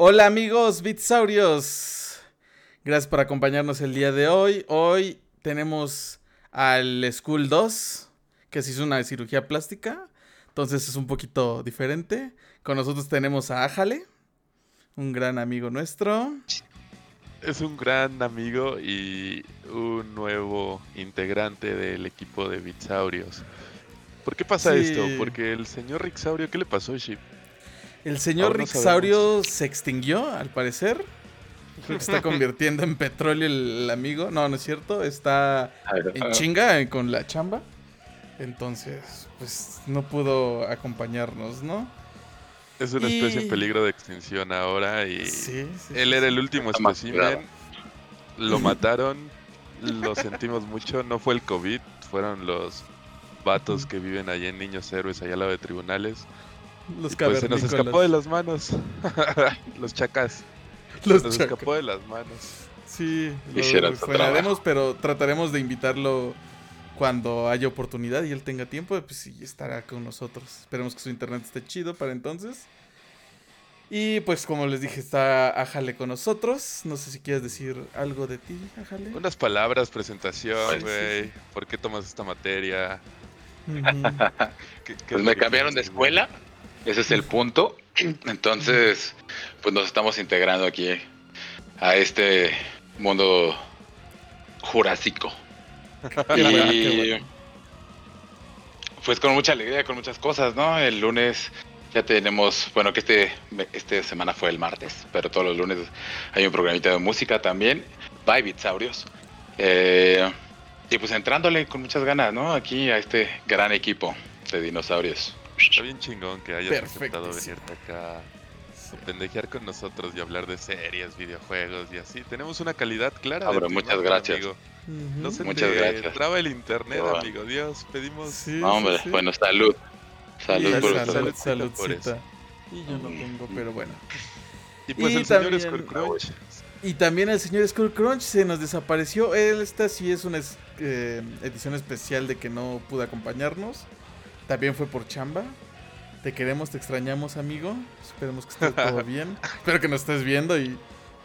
Hola amigos Bitsaurios. Gracias por acompañarnos el día de hoy. Hoy tenemos al School 2, que se hizo una cirugía plástica. Entonces es un poquito diferente. Con nosotros tenemos a Ájale, un gran amigo nuestro. Es un gran amigo y un nuevo integrante del equipo de Bitsaurios. ¿Por qué pasa Sí. esto? Porque el señor Rixaurio, ¿qué le pasó, Ship? El señor no Rixaurio se extinguió, al parecer. Creo que está convirtiendo en petróleo el, amigo. No, no es cierto. Está en chinga eh, con la chamba. Entonces, pues no pudo acompañarnos, ¿no? Es una Y- especie en peligro de extinción ahora y Sí, sí. él era el último espécimen. Lo mataron, lo sentimos mucho. No fue el COVID, fueron los vatos que viven allá en Niños Héroes, allá al lado de tribunales. Los pues se nos escapó de las manos. los chacas. Los Nos chacas. escapó de las manos. Sí, Hicieron lo frenaremos, pero trataremos de invitarlo cuando haya oportunidad y él tenga tiempo, pues sí, estará con nosotros. Esperemos que su internet esté chido para entonces. Y pues como les dije, está Ajale con nosotros. No sé si quieres decir algo de ti, Ajale. Unas palabras, presentación, Pues, sí, güey. ¿Por qué tomas esta materia? Ujú. ¿Qué- qué es Pues me cambiaron de escuela, ese es el punto. Entonces, pues nos estamos integrando aquí a este mundo jurásico. Y pues con mucha alegría, con muchas cosas, ¿no? El lunes ya tenemos, bueno, que este esta semana fue el martes, pero todos los lunes hay un programita de música también, by Bitsaurios. Eh, y pues entrándole con muchas ganas, ¿no? Aquí a este gran equipo de dinosaurios. Está bien chingón que hayas aceptado venirte acá a pendejear con nosotros y hablar de series, videojuegos y así. Tenemos una calidad clara. Ah, de muchas imagen, gracias. amigo. No se Muchas te gracias. traba el internet, amigo. Dios, pedimos... Sí, No, hombre, sí, sí. bueno, salud. Salud Sí, por salud, ustedes. salud, por eso. saludcita. Y yo no tengo, pero bueno. Y pues Y el señor también- Skullcrunch. Y también el señor Skull Crunch se nos desapareció. Él, esta sí es una eh, edición especial de que no pudo acompañarnos. También fue por chamba. Te queremos, te extrañamos, amigo. Esperemos que esté todo bien. Espero que nos estés viendo y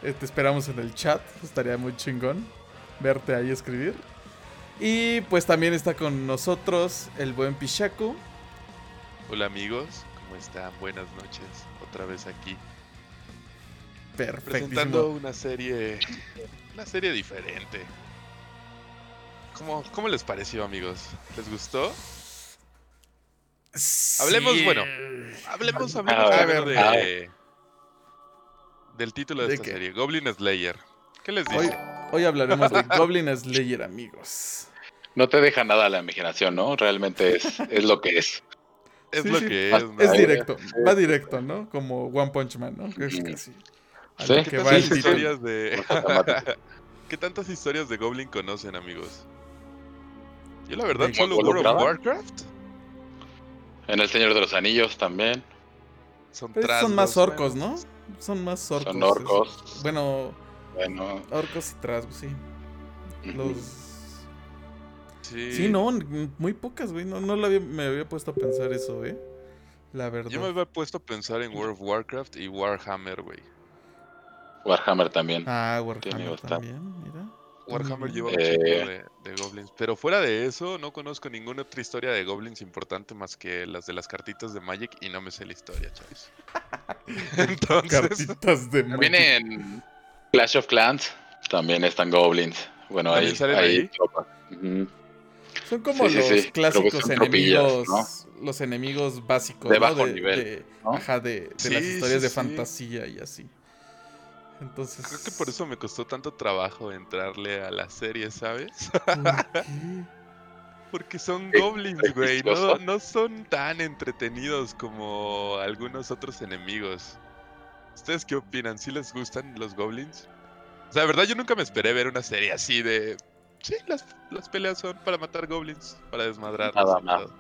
eh, te esperamos en el chat. Estaría muy chingón verte ahí escribir. Y pues también está con nosotros el buen Pichaku. Hola amigos, ¿cómo están? Buenas noches. Otra vez aquí. Presentando Perfectísimo. una serie... Una serie diferente. ¿Cómo, ¿Cómo les pareció, amigos? ¿Les gustó? Hablemos, Sí. bueno, Hablemos, hablemos A ver, de, a ver. del título de, ¿De esta qué? serie, Goblin Slayer. ¿Qué les Hoy, dice? hoy hablaremos de Goblin Slayer, amigos. No te deja nada a la imaginación, ¿no? Realmente es, es lo que es. Es sí, lo sí. que es, ¿no? Es directo, va directo, ¿no? Como One Punch Man, ¿no? Que es Ujú. casi. a Sí. lo ¿Qué que va tantas historias de... ¿Qué tantas historias de Goblin conocen, amigos? Yo la verdad ¿De solo World of? Warcraft. En El Señor de los Anillos también. Son, trasgos, son más orcos, ¿no? Son más orcos. Son orcos. es- Bueno, Bueno. orcos y trasgos, sí. Los... Sí. Sí, no, muy pocas, güey. No, no lo había- me había puesto a pensar eso, ¿eh? La verdad. Yo me había puesto a pensar en World of Warcraft y Warhammer, güey. Warhammer también. Ah, Warhammer también, mira. Warhammer lleva un Eh. chingo de, de goblins. Pero fuera de eso, no conozco ninguna otra historia de goblins importante más que las de las cartitas de Magic y no me sé la historia, chavos. Entonces, Cartitas de También Magic. en Clash of Clans también están goblins. Bueno, ¿También ahí, salen ahí ahí? Son como sí, los sí. Clásicos enemigos. Los enemigos básicos. De ¿no? bajo nivel, de- ¿no? Ajá, de, de Sí, las historias sí, de sí. fantasía y así. Entonces. creo que por eso me costó tanto trabajo entrarle a la serie, ¿sabes? Porque son goblins, güey. No, no son tan entretenidos como algunos otros enemigos. ¿Ustedes qué opinan? ¿Sí les gustan los goblins? O sea, de verdad yo nunca me esperé ver una serie así de... Sí, las, las peleas son para matar goblins, para desmadrarlos. Nada todo.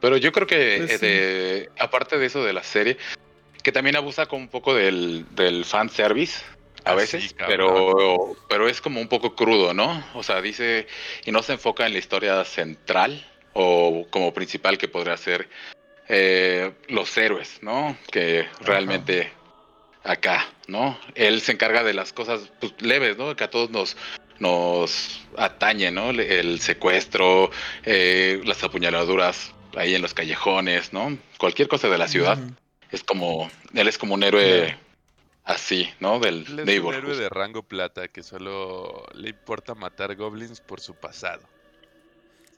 Pero yo creo que, Pues eh, sí. de, aparte de eso de la serie, que también abusa como un poco del, del fanservice a Ah, veces, pero, pero es como un poco crudo, ¿no? O sea, dice, y no se enfoca en la historia central o como principal que podría ser eh, los héroes, ¿no? Que realmente acá, ¿no? Él se encarga de las cosas pues, leves, ¿no? Que a todos nos, nos atañe, ¿no? El secuestro, eh, las apuñaladuras ahí en los callejones, ¿no? Cualquier cosa de la ciudad. Es como, él es como un héroe así, ¿no? Del Él es un héroe de rango plata que solo le importa matar goblins por su pasado.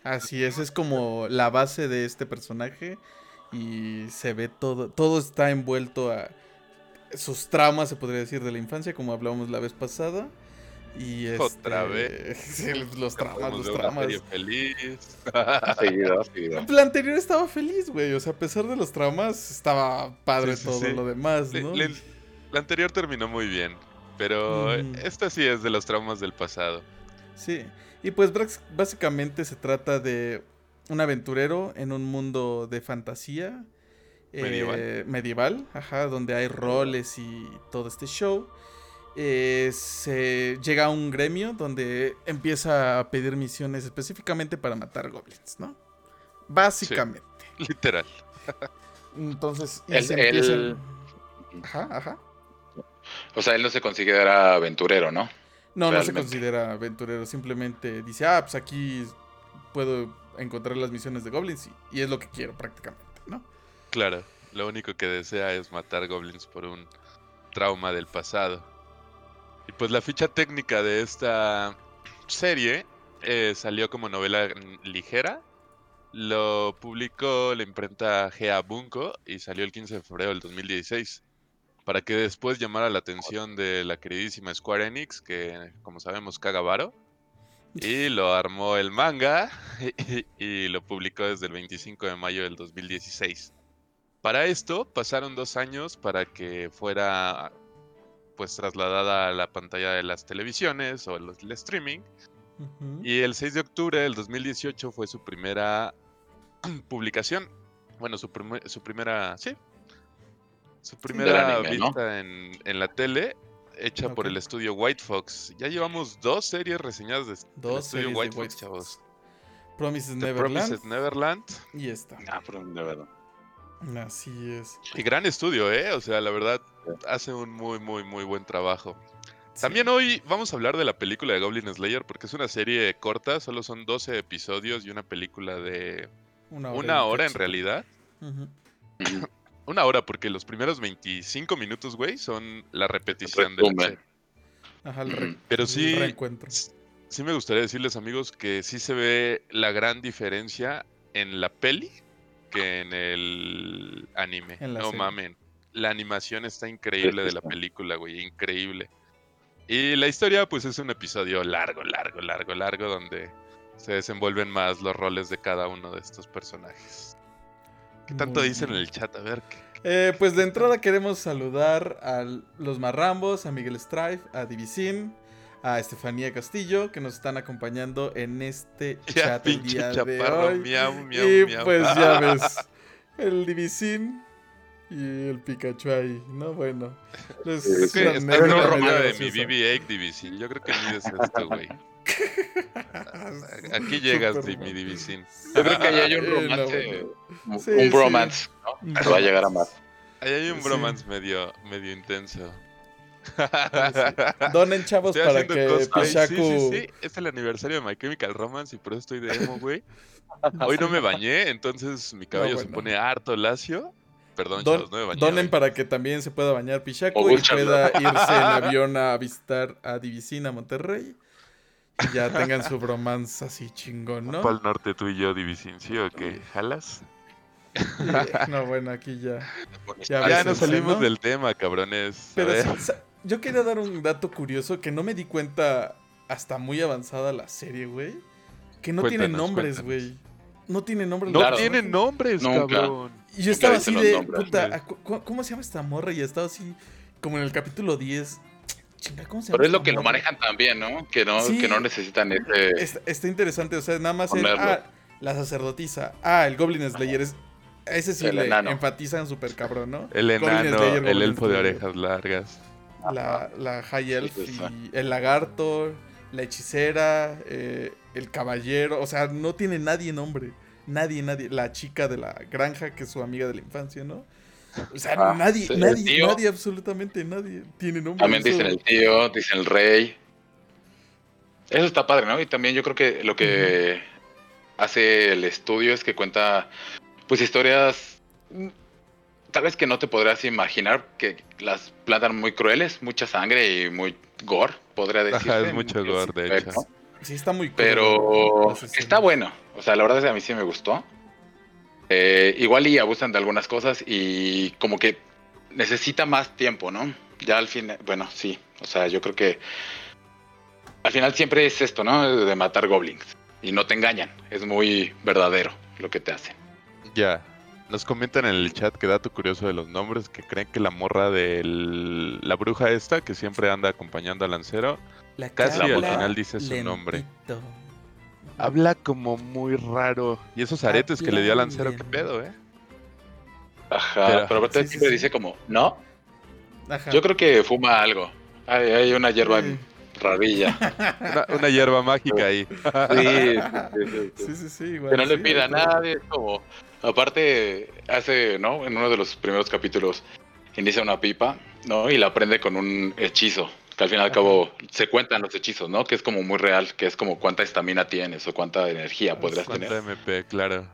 Así es, es como la base de este personaje y se ve todo, todo está envuelto a sus traumas, se podría decir, de la infancia, como hablábamos la vez pasada. Y Otra este, vez. los traumas, Acabamos los serie feliz. Seguido, seguido. La anterior estaba feliz, güey. O sea, a pesar de los traumas, estaba padre Sí, sí, todo sí. lo demás, ¿no? le- la anterior terminó muy bien, pero Ujú. esta sí es de los traumas del pasado. Sí. Y pues brax- básicamente se trata de un aventurero en un mundo de fantasía. eh, Medieval. medieval, ajá, donde hay roles y todo este show. Eh, se llega a un gremio donde empieza a pedir misiones específicamente para matar goblins, ¿no? Básicamente. Literal. Entonces, y se empiezan- Ajá, ajá. O sea, él no se considera aventurero, ¿no? No, no se considera aventurero, simplemente dice, ah, pues aquí puedo encontrar las misiones de goblins y, y es lo que quiero prácticamente, ¿no? Claro, lo único que desea es matar goblins por un trauma del pasado. Y pues la ficha técnica de esta serie eh, salió como novela ligera. Lo publicó la imprenta Gea Bunko y salió el 15 de febrero del 2016. Para que después llamara la atención de la queridísima Square Enix, que como sabemos caga varo. Y lo armó el manga y lo publicó desde el 25 de mayo del 2016. Para esto pasaron dos años para que fuera pues trasladada a la pantalla de las televisiones o el streaming. Y el 6 de octubre del 2018 fue su primera publicación. Bueno, su, primer- su primera... Sí. Su primera anime, ¿no? vista en, en la tele, hecha por el estudio White Fox. Ya llevamos dos series reseñadas de Dos estudio series White de Fox, chavos. Promises The Neverland Promised Neverland. y esta. Ah, verdad. Así es. Y gran estudio, ¿eh? O sea, la verdad, hace un muy, muy, muy buen trabajo. También hoy vamos a hablar de la película de Goblin Slayer porque es una serie corta, solo son 12 episodios y una película de Una una y hora en realidad. Una hora porque los primeros 25 minutos, güey, son la repetición de la serie. Ajá, el, re-. Pero el sí, reencuentro. sí me gustaría decirles, amigos, que sí se ve la gran diferencia en la peli que en el anime. En no serie. mamen. La animación está increíble de la película, güey, increíble. Y la historia, pues es un episodio largo, largo, largo, largo, donde se desenvuelven más los roles de cada uno de estos personajes. ¿Qué tanto Muy dicen en el chat? A ver, ¿qué- Eh, pues de entrada queremos saludar a los Marrambos, a Miguel Strife, a Divisin, a Estefanía Castillo, que nos están acompañando en este Ya, chat el pinche día de chaparro, hoy. miau, miau, y miau. pues ya ves, el Divisin y el Pikachu ahí, ¿no? Bueno. les- Creo que una estás anécdota en la medio ropa de mi graciosa. BB-8 Division. Yo creo que mides esto, güey. Aquí llegas, di- mi mal. Divisin. Yo creo que ahí hay un Eh, no, romance. bueno. un- Sí, un sí. bromance, ¿no? Pero va a llegar a más. Ahí hay un Sí. bromance medio, medio intenso. Donen chavos Estoy para que. Pishaku... Sí, sí, sí. Es el aniversario de My Chemical Romance y por eso estoy de emo, güey. Hoy no me bañé, entonces mi cabello se bueno. pone harto lacio. Perdón, Don- chavos, no me bañé. donen hoy. para que también se pueda bañar Pichaco O y pueda irse en avión a visitar a Divisina, Monterrey. Y ya tengan su bromance así chingón, ¿no? Pal norte tú y yo, Divisin, ¿sí o qué? ¿Jalas? No, bueno, aquí ya. Ya Ya nos el salimos del tema, cabrones. Pero yo quería dar un dato curioso que no me di cuenta hasta muy avanzada la serie, güey. Que no tiene nombres, güey. No tiene nombres. No Claro. tienen nombres, Nunca. cabrón. Y yo estaba así de, nombres, puta, güey. ¿a cu- cu- ¿cómo se llama esta morra? Y estaba así, como en el capítulo 10. Chinga, ¿cómo se llama? Pero es lo que lo manejan también, ¿no? Que no, Sí. que no necesitan ese. Está, está interesante, o sea, nada más el, ah, la sacerdotisa, ah, el Goblin Slayer es... Ese sí El le enano. enfatizan súper cabrón, ¿no? El enano, Slayer, el elfo de orejas largas. La, la High Elf y el lagarto, la hechicera, eh, el caballero, o sea, no tiene nadie nombre. Nadie, nadie. La chica de la granja, que es su amiga de la infancia, ¿no? O sea, Ah, nadie, nadie, tío. nadie, absolutamente nadie tiene nombre. También dicen el tío, dicen el rey. Eso está padre, ¿no? Y también yo creo que lo que hace el estudio es que cuenta, pues, historias mm, tal vez que no te podrás imaginar, que las plantan muy crueles, mucha sangre y muy gore, podría decir. Ajá, es mucho gore, de hecho. Sí, está muy Pero está bueno. O sea, la verdad es que a mí sí me gustó. Eh, igual y abusan de algunas cosas y como que necesita más tiempo, ¿no? Ya al fin, bueno, sí. O sea, yo creo que al final siempre es esto, ¿no? De matar goblins. Y no te engañan. Es muy verdadero lo que te hacen. Ya. Nos comentan en el chat que dato curioso de los nombres, que creen que la morra de la bruja esta, que siempre anda acompañando al lancero, La casi al final dice su nombre. habla como muy raro. Y esos aretes que le dio al lancero, qué pedo, ¿eh? Ajá. Pero- Pero, aparte sí, siempre sí. dice como, ¿no? Ajá. Yo creo que fuma algo. Hay, hay una hierba Sí. rarilla. Una, una hierba mágica ahí. Sí, sí, sí, sí. Sí, sí, sí, igual. que no le pida a nadie, es como, aparte, hace, ¿no? En uno de los primeros capítulos, inicia una pipa, ¿no? Y la prende con un hechizo, que al fin y al Ajá. cabo se cuentan los hechizos, ¿no? Que es como muy real, que es como cuánta estamina tienes o cuánta energía podrías Cuánta tener. MP, claro.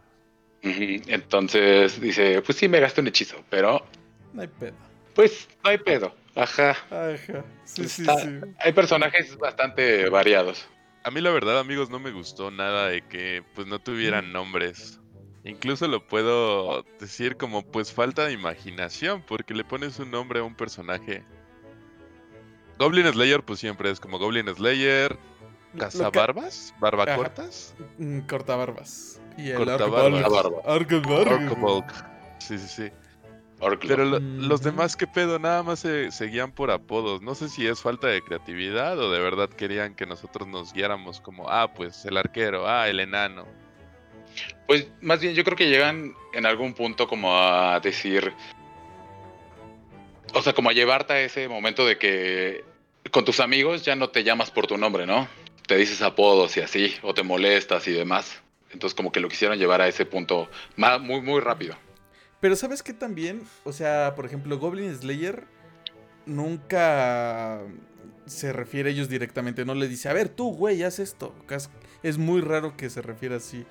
Entonces dice, pues sí, me gasté un hechizo, pero No hay pedo. pues no hay pedo. Ajá. Ajá. Sí, sí, Está- sí. Hay personajes bastante variados. A mí la verdad, amigos, no me gustó nada de que pues no tuvieran nombres. Incluso lo puedo decir como pues falta de imaginación, porque le pones un nombre a un personaje. Goblin Slayer pues siempre es como Goblin Slayer, Cazabarbas, Barbacortas, Mm, Cortabarbas. Y el. Orcabolg. Sí, sí, sí. Orclo. Pero lo- los demás, ¿qué pedo? Nada más se seguían por apodos. No sé si es falta de creatividad o de verdad querían que nosotros nos guiáramos como, ah, pues el arquero, ah, el enano. Pues más bien yo creo que llegan en algún punto como a decir, o sea, como a llevarte a ese momento de que con tus amigos ya no te llamas por tu nombre, ¿no? Te dices apodos y así, o te molestas y demás. Entonces como que lo quisieron llevar a ese punto muy, muy rápido. Pero ¿sabes qué también? O sea, por ejemplo, Goblin Slayer nunca se refiere a ellos directamente. No le dice, a ver, tú, güey, haz esto. Es muy raro que se refiera así.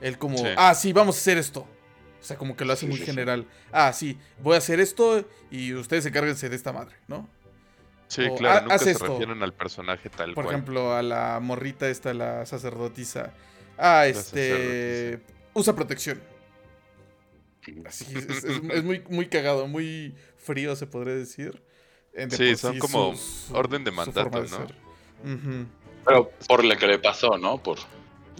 Él como, Sí. ah, sí, vamos a hacer esto. O sea, como que lo hace Sí, muy sí, sí. general. Ah, sí, voy a hacer esto y ustedes encárguense de esta madre, ¿no? Sí, O, claro, "Ah, nunca se esto". refieren al personaje tal Por cual. ejemplo, a la morrita esta, la sacerdotisa. Ah, este. sacerdotisa. Usa protección. Así, es, es- es- es muy, muy cagado, muy frío, se podría decir. De Sí, por son como orden de mandato, de ¿no? Pero por lo que le pasó, ¿no? Por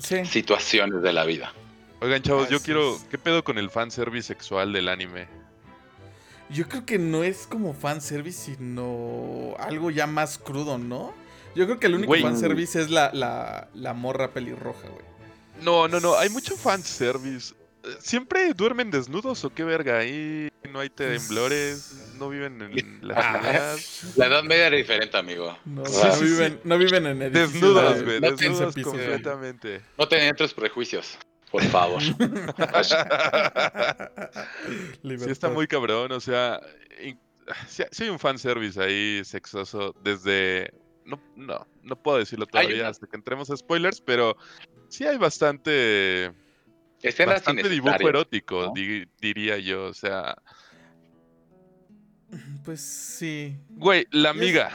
Sí. situaciones de la vida. Oigan, chavos, yo quiero. ¿Qué pedo con el fanservice sexual del anime? Yo creo que no es como fanservice, sino algo ya más crudo, ¿no? Yo creo que el único Güey. fanservice es la, la, la morra pelirroja, güey. No, no, no, hay mucho fanservice. ¿Siempre duermen desnudos o qué verga? Ahí no hay temblores, no viven en la Ah, ciudad. La edad media era diferente, amigo. No, Sí, no sí, viven, no viven en edificios Desnudos, de- güey, no desnudos piso, completamente. No tenían otros prejuicios, por favor. Sí está muy cabrón, o sea, sí, sí hay un fanservice ahí sexoso desde... No, no, no puedo decirlo todavía una- hasta que entremos a spoilers, pero sí hay bastante, Escenas bastante dibujo erótico, ¿no? di- diría yo, o sea... Pues sí. Güey, la amiga.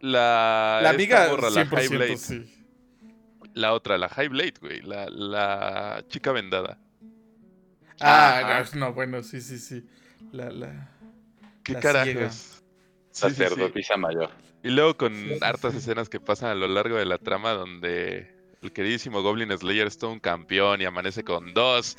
La, La amiga, morra, la 100% High Blade. sí. La otra, la High Blade, güey. La, la chica vendada. Ah, Ajá. no, bueno, sí, sí, sí. La, la... ¿Qué La carajos? ciega. Sí, sí, sí. Sacerdotisa mayor. Y luego con Sí, sí, hartas sí. escenas que pasan a lo largo de la trama donde el queridísimo Goblin Slayer es todo un campeón y amanece con dos.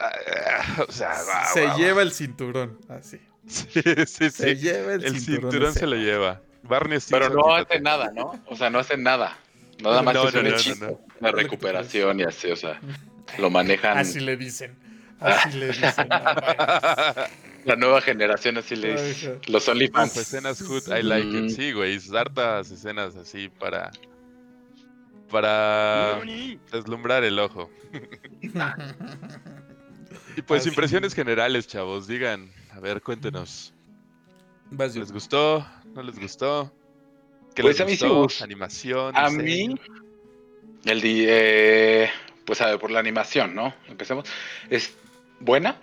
Ah, O sea, va, se va, va. lleva el cinturón, así. Sí, sí, Se sí. lleva el, El cinturón. se lo lleva. Barney Pero no hace nada, ¿no? O sea, no hace nada. Nada más No, es no, un no, no, hechizo, no. una recuperación y así, o sea, lo manejan. Así le dicen. Así le dicen. La nueva generación así le dice. Los OnlyFans. escenas hood, I like Mm. it. Sí, güey, hartas escenas así para. Para deslumbrar el ojo. Y pues Así. impresiones generales, chavos. Digan, A ver, cuéntenos. Vas, ¿Les gustó? ¿No les gustó? ¿Qué Pues les a mí gustó? Animación. A diseño. mí, el di- eh, pues a ver, por la animación, ¿no? Empecemos. Es buena.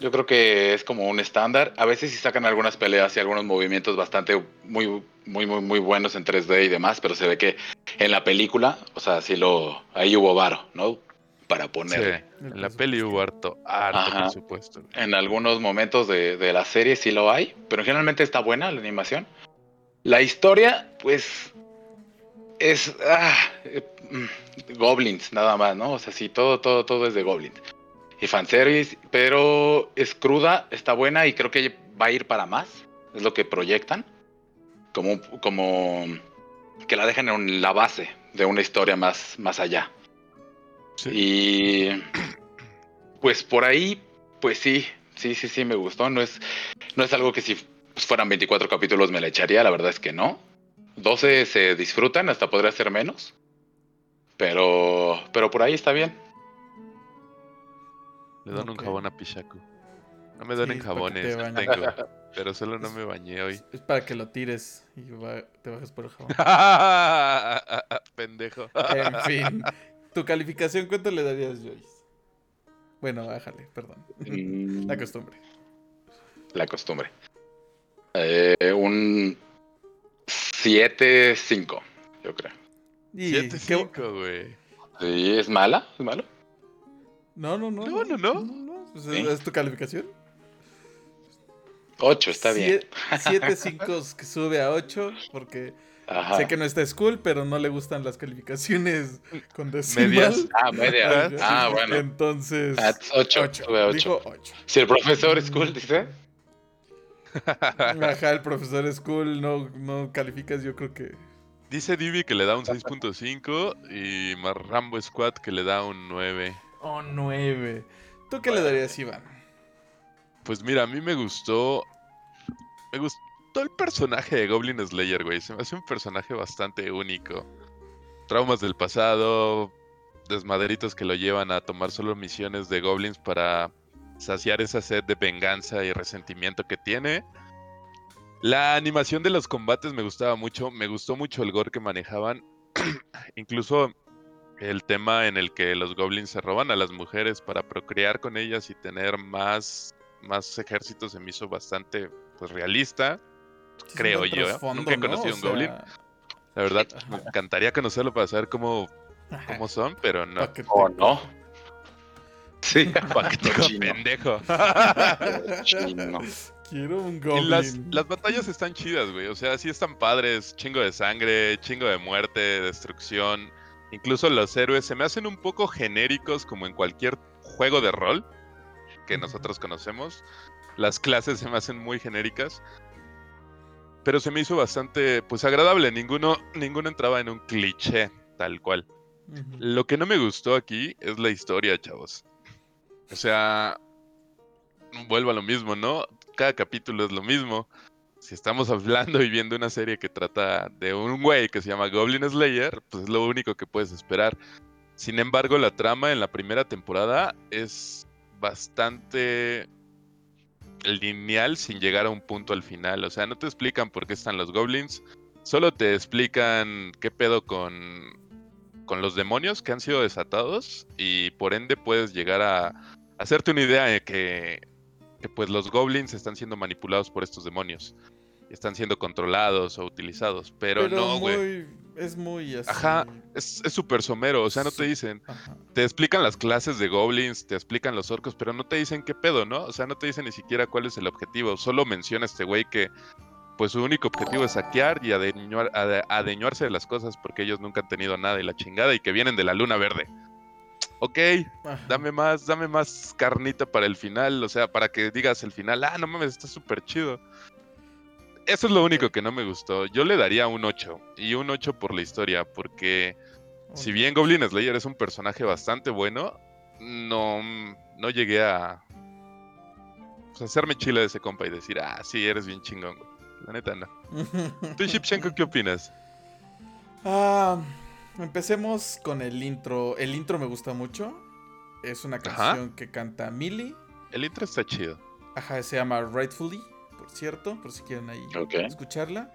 Yo creo que es como un estándar. A veces sí sacan algunas peleas y algunos movimientos bastante muy, muy, muy, muy buenos en 3D y demás, pero se ve que en la película, o sea, sí lo, ahí hubo varo, ¿no? Para Sí, poner. en la peli hubo harto, harto Ajá. presupuesto. En algunos momentos de, de la serie sí lo hay, pero generalmente está buena la animación. La historia, pues, es ah, eh, mm, goblins nada más, ¿no? O sea, sí, todo, todo, todo es de goblins. Y fanservice, pero es cruda, está buena y creo que va a ir para más. Es lo que proyectan. Como, como que la dejan en la base de una historia más, más allá. Sí. Y pues por ahí, pues sí, sí, sí, sí, me gustó. No es, no es algo que si fueran 24 capítulos me la echaría, la verdad es que no. 12 se disfrutan, hasta podría ser menos. Pero, pero por ahí está bien. Le dan un jabón a Pichaku. No me donen Sí, jabones, te no tengo. Pero solo no me bañé hoy. Es para que lo tires y va- te bajes por el jabón. Pendejo. En fin. ¿Tu calificación cuánto le darías, Joyce? Bueno, bájale, perdón. Mm, La costumbre. La costumbre. Eh, un 7-5, yo creo. Y qué- 7-5, güey. Sí, ¿Es mala? ¿Es malo? No, no, no. No, no, no. pues Sí. ¿Es tu calificación? 8, está bien. 7 5 que sube a 8 porque Ajá. sé que no está school, pero no le gustan las calificaciones con decimal. Medias. Ah, media. Ajá. Ah, bueno. Entonces, Ah, 8. 8. Sube a 8. Dijo 8. Si el profesor School dice. Ajá, el profesor school no, no calificas, yo creo que Dice Divi que le da un 6.5 y Marrambo Squad que le da un 9. Oh, 9. ¿Tú qué le darías, Iván? Pues mira, a mí me gustó. Me gustó el personaje de Goblin Slayer, güey. Se me hace un personaje bastante único. Traumas del pasado, desmaderitos que lo llevan a tomar solo misiones de goblins para saciar esa sed de venganza y resentimiento que tiene. La animación de los combates me gustaba mucho. Me gustó mucho el gore que manejaban. Incluso el tema en el que los goblins se roban a las mujeres para procrear con ellas y tener más, más ejércitos se me hizo bastante pues, realista. Sí, Creo yo, ¿eh? Nunca he ¿no? conocido O un goblin. La verdad, me encantaría conocerlo para saber cómo, cómo son, pero no. ¿O no? Sí. Paquetico pendejo. Quiero un Y goblin. las, las batallas están chidas, güey. O sea, sí están padres. Chingo de sangre, chingo de muerte, destrucción. Incluso los héroes se me hacen un poco genéricos como en cualquier juego de rol que nosotros conocemos. Las clases se me hacen muy genéricas. Pero se me hizo bastante, pues agradable. Ninguno, ninguno entraba en un cliché tal cual. Lo que no me gustó aquí es la historia, chavos. O sea, vuelvo a lo mismo, ¿no? Cada capítulo es lo mismo. Si estamos hablando y viendo una serie que trata de un güey que se llama Goblin Slayer, pues es lo único que puedes esperar. Sin embargo, la trama en la primera temporada es bastante lineal sin llegar a un punto al final. O sea, no te explican por qué están los goblins, solo te explican qué pedo con, con los demonios que han sido desatados y por ende puedes llegar a hacerte una idea de que, que pues los goblins están siendo manipulados por estos demonios. Están siendo controlados o utilizados, pero, no, güey. es muy así. Ajá. Es es súper somero, o sea, no te dicen, Ajá. te explican las clases de goblins, te explican los orcos, pero no te dicen qué pedo, ¿no? O sea, no te dicen ni siquiera cuál es el objetivo. Solo menciona este güey que, pues su único objetivo es saquear y adeñuar- ade- adeñuarse de las cosas porque ellos nunca han tenido nada y la chingada y que vienen de la luna verde. Ok, dame más, dame más carnita para el final, o sea, para que digas el final, ah, no mames, está súper chido. Eso es lo único que no me gustó. Yo le daría un 8, y un 8 por la historia, porque si bien Goblin Slayer es un personaje bastante bueno, no, no llegué a pues, hacerme chile de ese compa y decir, ah, sí, eres bien chingón, güey. La neta no. ¿Tú, Shipchenko, qué opinas? Ah, empecemos con el intro. El intro me gusta mucho. Es una Ajá. canción que canta Millie. El intro está chido. Ajá, se llama Rightfully, por cierto, por si quieren ahí escucharla.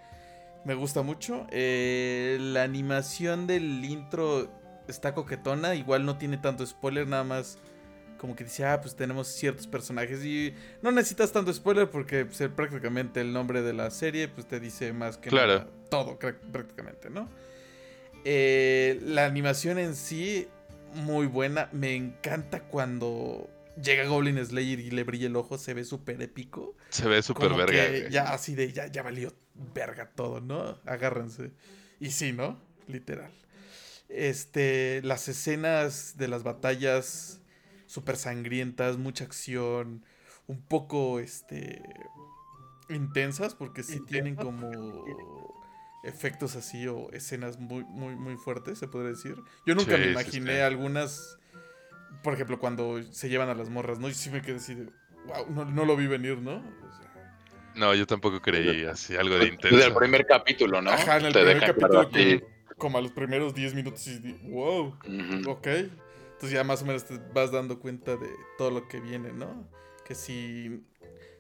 Me gusta mucho. Eh, la animación del intro está coquetona. Igual no tiene tanto spoiler, nada más como que dice, ah, pues tenemos ciertos personajes. Y no necesitas tanto spoiler porque pues, prácticamente el nombre de la serie pues te dice más que Claro. nada todo prácticamente, ¿no? Eh, la animación en sí, muy buena. Me encanta cuando llega Goblin Slayer y le brilla el ojo, se ve súper épico. Se ve súper verga. que ya así de ya, ya valió verga todo, ¿no? Agárrense. Y sí, ¿no? Literal. Este, las escenas de las batallas súper sangrientas, mucha acción, un poco, este, intensas, porque sí tienen como efectos así o escenas muy, muy, muy fuertes, se podría decir. Yo nunca Sí, me sí, imaginé sí. algunas, por ejemplo, cuando se llevan a las morras, ¿no? Y sí me quedé así de, wow, no, no lo vi venir, ¿no? O sea, No, yo tampoco creí así algo de Desde intenso. el primer capítulo, ¿no? Ajá, en el Te primer capítulo, así. como, como a los primeros 10 minutos, y di- wow, Ujú. ok. Entonces ya más o menos te vas dando cuenta de todo lo que viene, ¿no? Que si,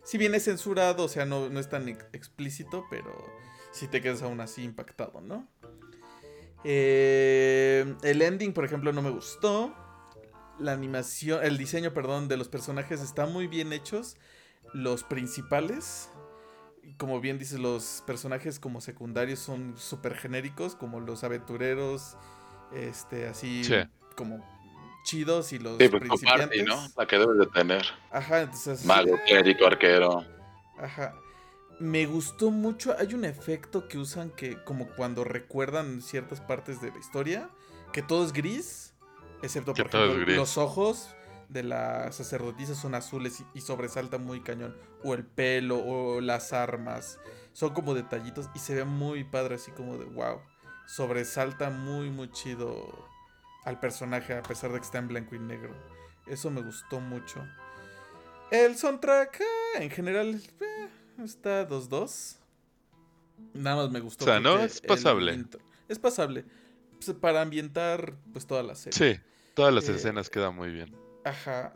si viene censurado, o sea, no, no es tan ex- explícito, pero si te quedas aún así impactado, ¿no? Eh, el ending, por ejemplo, no me gustó. La animación, el diseño, perdón, de los personajes está muy bien hechos. Los principales, como bien dices, los personajes como secundarios son súper genéricos, como los aventureros, este, así Sí. como chidos y los Sí, pues principiantes. party, ¿no? La que debes de tener. Ajá, entonces... Mago, clérigo, arquero. Ajá. Me gustó mucho. Hay un efecto que usan que, como cuando recuerdan ciertas partes de la historia, que todo es gris, excepto por ejemplo, los ojos de la sacerdotisa son azules y, y sobresalta muy cañón. O el pelo, o las armas. Son como detallitos y se ve muy padre, así como de wow. Sobresalta muy, muy chido al personaje, a pesar de que está en blanco y negro. Eso me gustó mucho. El soundtrack, ah, en general, eh, está 2-2. Nada más me gustó. O sea, ¿no? Es pasable. Es pasable. Pues, para ambientar, pues, toda la serie. Sí, todas las Eh, escenas quedan muy bien. Ajá.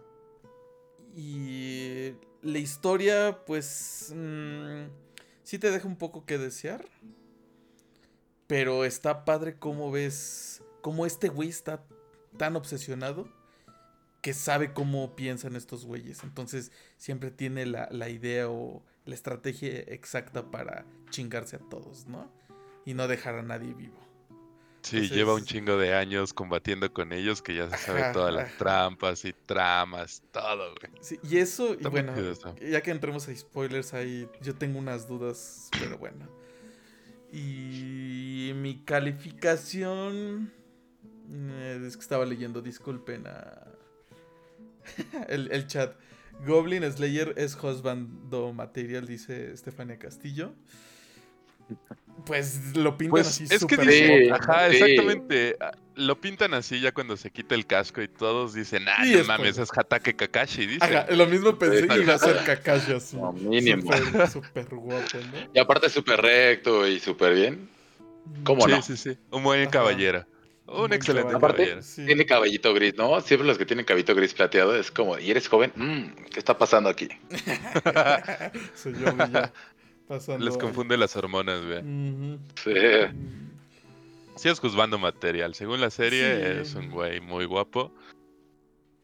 Y la historia, pues, mm, sí te deja un poco que desear. Pero está padre cómo ves, cómo este güey está tan obsesionado que sabe cómo piensan estos güeyes. Entonces siempre tiene la, la idea o la estrategia exacta para chingarse a todos, ¿no? Y no dejar a nadie vivo. Sí, entonces- lleva un chingo de años combatiendo con ellos que ya se sabe Ajá, todas las ajá. trampas y tramas, todo, güey. Sí, y eso, y Está bueno, ya que entremos a spoilers ahí, yo tengo unas dudas, pero bueno. Y mi calificación... eh, es que estaba leyendo, disculpen a... el, el chat. Goblin Slayer es husbando material, dice Estefania Castillo. Pues lo pintan Pues así es que dice- ajá, Sí. exactamente. ah, Lo pintan así ya cuando se quita el casco y todos dicen, ah, no es mames, es Hatake Kakashi, dice. Ajá, lo mismo pensé que iba a ser Kakashi así. No, mínimo. Súper, súper guapo, ¿no? Y aparte súper recto y súper bien. ¿Cómo sí, no? sí, sí. Un buen Ajá. caballero. Un excelente caballero. Aparte, caballero. Sí. Tiene cabellito gris, ¿no? Siempre los que tienen cabellito gris plateado es como, ¿y eres joven? Mm, ¿Qué está pasando aquí? Soy yo, ya. Pasando Les confunde las hormonas, güey. Ujú. Sí. Sí es juzgando material. Según la serie, Sí. es un güey muy guapo.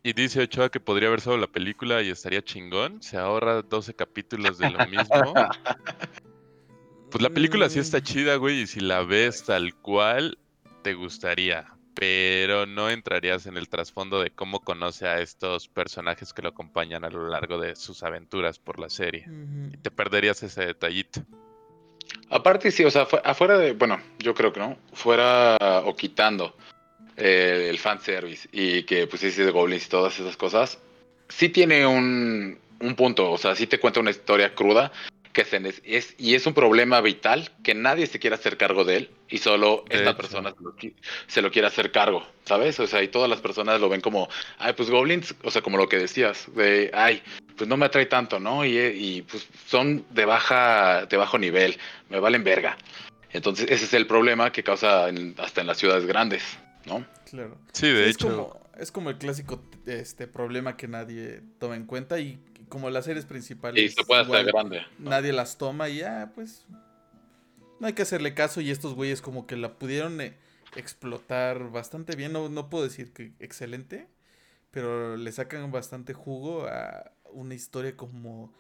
Y dice Ochoa que podría ver solo la película y estaría chingón. Se ahorra 12 capítulos de lo mismo. Pues la película sí está Mm, chida, güey, y si la ves tal cual, te gustaría. Pero no entrarías en el trasfondo de cómo conoce a estos personajes que lo acompañan a lo largo de sus aventuras por la serie. Y te perderías ese detallito. Aparte, sí, o sea, fu- afuera de, bueno, yo creo que no, fuera o quitando eh, el fanservice y que pues sí, de goblins y todas esas cosas, sí tiene un, un punto, o sea, sí te cuenta una historia cruda que se es, y es un problema vital que nadie se quiera hacer cargo de él y solo De esta hecho. persona se lo, se lo quiere hacer cargo, ¿sabes? O sea, y todas las personas lo ven como, ay, pues goblins, o sea, como lo que decías, de, ay, pues no me atrae tanto, ¿no? Y, y pues son de baja, de bajo nivel, me valen verga. Entonces, ese es el problema que causa en- hasta en las ciudades grandes, ¿no? Claro. Sí, de Sí, hecho. Es como, es como el clásico este, problema que nadie toma en cuenta y como las series principales. Y se puede hacer igual grande. ¿no? Nadie las toma y ya, pues. No hay que hacerle caso. Y estos güeyes, como que la pudieron eh, explotar bastante bien. No, no puedo decir que excelente. Pero le sacan bastante jugo a una historia como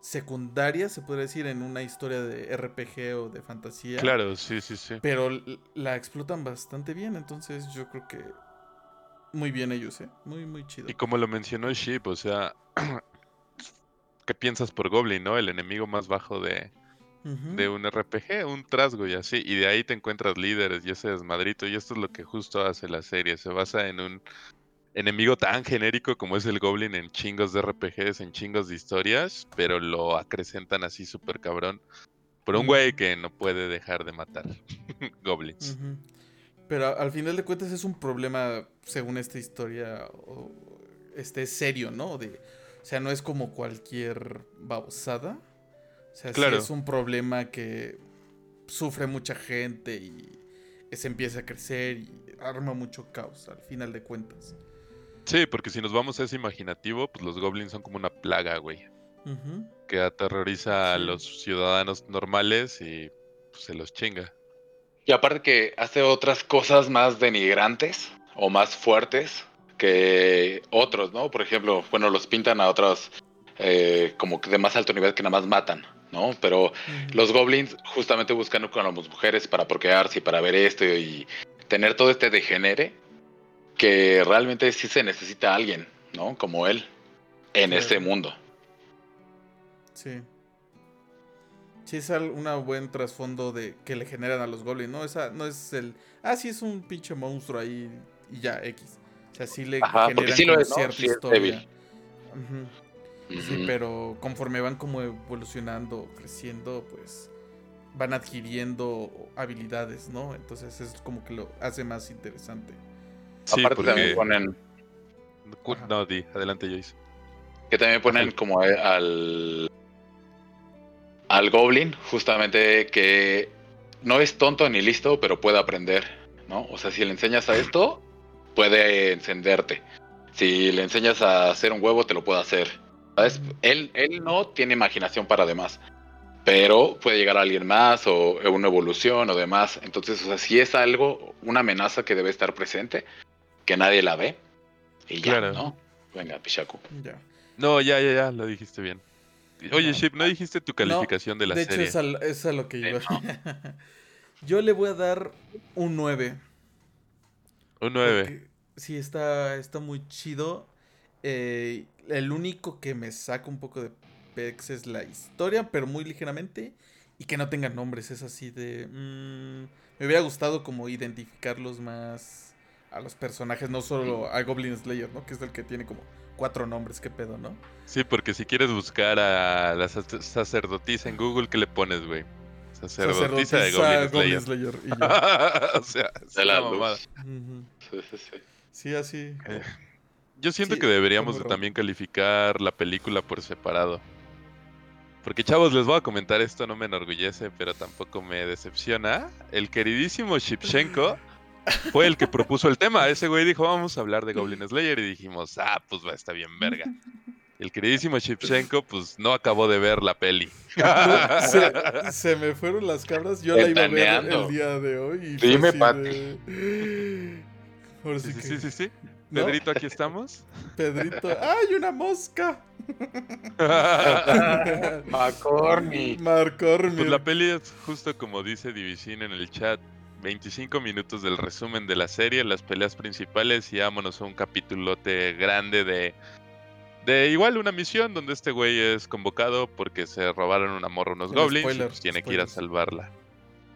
secundaria, se podría decir, en una historia de RPG o de fantasía. Claro, sí, sí, sí. Pero la explotan bastante bien. Entonces yo creo que muy bien ellos, ¿eh? Muy, muy chido. Y como lo mencionó Sheep, o sea, ¿qué piensas por Goblin, no? El enemigo más bajo de, de un RPG, un trasgo y así. Y de ahí te encuentras líderes y ese desmadrito. Y esto es lo que justo hace la serie. Se basa en un enemigo tan genérico como es el Goblin en chingos de RPGs, en chingos de historias, pero lo acrecentan así súper cabrón. Por un güey que no puede dejar de matar goblins. Pero al final de cuentas es un problema, según esta historia, o- este serio, ¿no? De, sea, no es como cualquier babosada. O sea, sí es un problema que sufre mucha gente y se empieza a crecer y arma mucho caos al final de cuentas. Sí, porque si nos vamos a ese imaginativo, pues los goblins son como una plaga, güey. Que aterroriza a los ciudadanos normales y pues, se los chinga. Y aparte que hace otras cosas más denigrantes o más fuertes que otros, ¿no? Por ejemplo, bueno, los pintan a otros eh, como que de más alto nivel que nada más matan, ¿no? Pero los goblins justamente buscan con las mujeres para procrearse y para ver esto y tener todo este degenere que realmente sí se necesita alguien, ¿no? Como él en este mundo. Sí. Sí, es una buen trasfondo de que le generan a los goblins, ¿no? Esa no es el. Ah, sí, es un pinche monstruo ahí y ya, X. Sea, sí le Ajá, porque generan sí lo es, ¿no? cierta Sí es historia. Sí, pero conforme van como evolucionando, creciendo, pues van adquiriendo habilidades, ¿no? Entonces es como que lo hace más interesante. Sí, Aparte también ponen. No, di, adelante, Joyce. Que también ponen como al. Al Goblin, justamente que no es tonto ni listo, pero puede aprender, ¿no? O sea, si le enseñas a esto, puede encenderte. Si le enseñas a hacer un huevo, te lo puede hacer. ¿Sabes? Él, él no tiene imaginación para demás. Pero puede llegar a alguien más o una evolución o demás. Entonces, o sea, si es algo, una amenaza que debe estar presente, que nadie la ve. Y ya, Claro. ¿no? Venga, Pichaku. Ya. No, ya, ya, ya, lo dijiste bien. Oye, No. Ship, ¿no dijiste tu calificación de la de serie? hecho, es a, es a lo que Eh, iba. Yo le voy a dar un 9. Un 9. Porque Sí, está, está muy chido. Eh, el único que me saca un poco de pex es la historia, pero muy ligeramente. Y que no tengan nombres, es así de... mm, me hubiera gustado como identificarlos más a los personajes, no solo a Goblin Slayer, ¿no? Que es el que tiene como cuatro nombres, qué pedo, ¿no? Sí, porque si quieres buscar a la sac- sacerdotisa en Google, ¿qué le pones, güey? Sacerdotisa, de Goblin Slayer. y yo. o sea, De la luz. Sí, sí, sí. Sí, así. Eh, Yo siento Sí, que deberíamos de también calificar la película por separado. Porque chavos, les voy a comentar esto, no me enorgullece, pero tampoco me decepciona. El queridísimo Shipchenko fue el que propuso el tema. Ese güey dijo, vamos a hablar de Goblin Slayer. Y dijimos, ah, pues va, está bien verga. El queridísimo Shipchenko, pues no acabó de ver la peli. No, se, se me fueron las cabras. Yo la iba a ver el día de hoy. Y Dime, Pati. de- Ahora sí, Sí, sí, que- sí, sí, sí. ¿No? Pedrito, aquí estamos. Pedrito. ¡Ay, una mosca! McCormick. Marcor, Pues la peli es justo como dice Divisin en el chat. 25 minutos del resumen de la serie, las peleas principales y vámonos a un capitulote grande de... De igual una misión donde este güey es convocado porque se robaron una morra unos El goblins y pues tiene que ir a salvarla.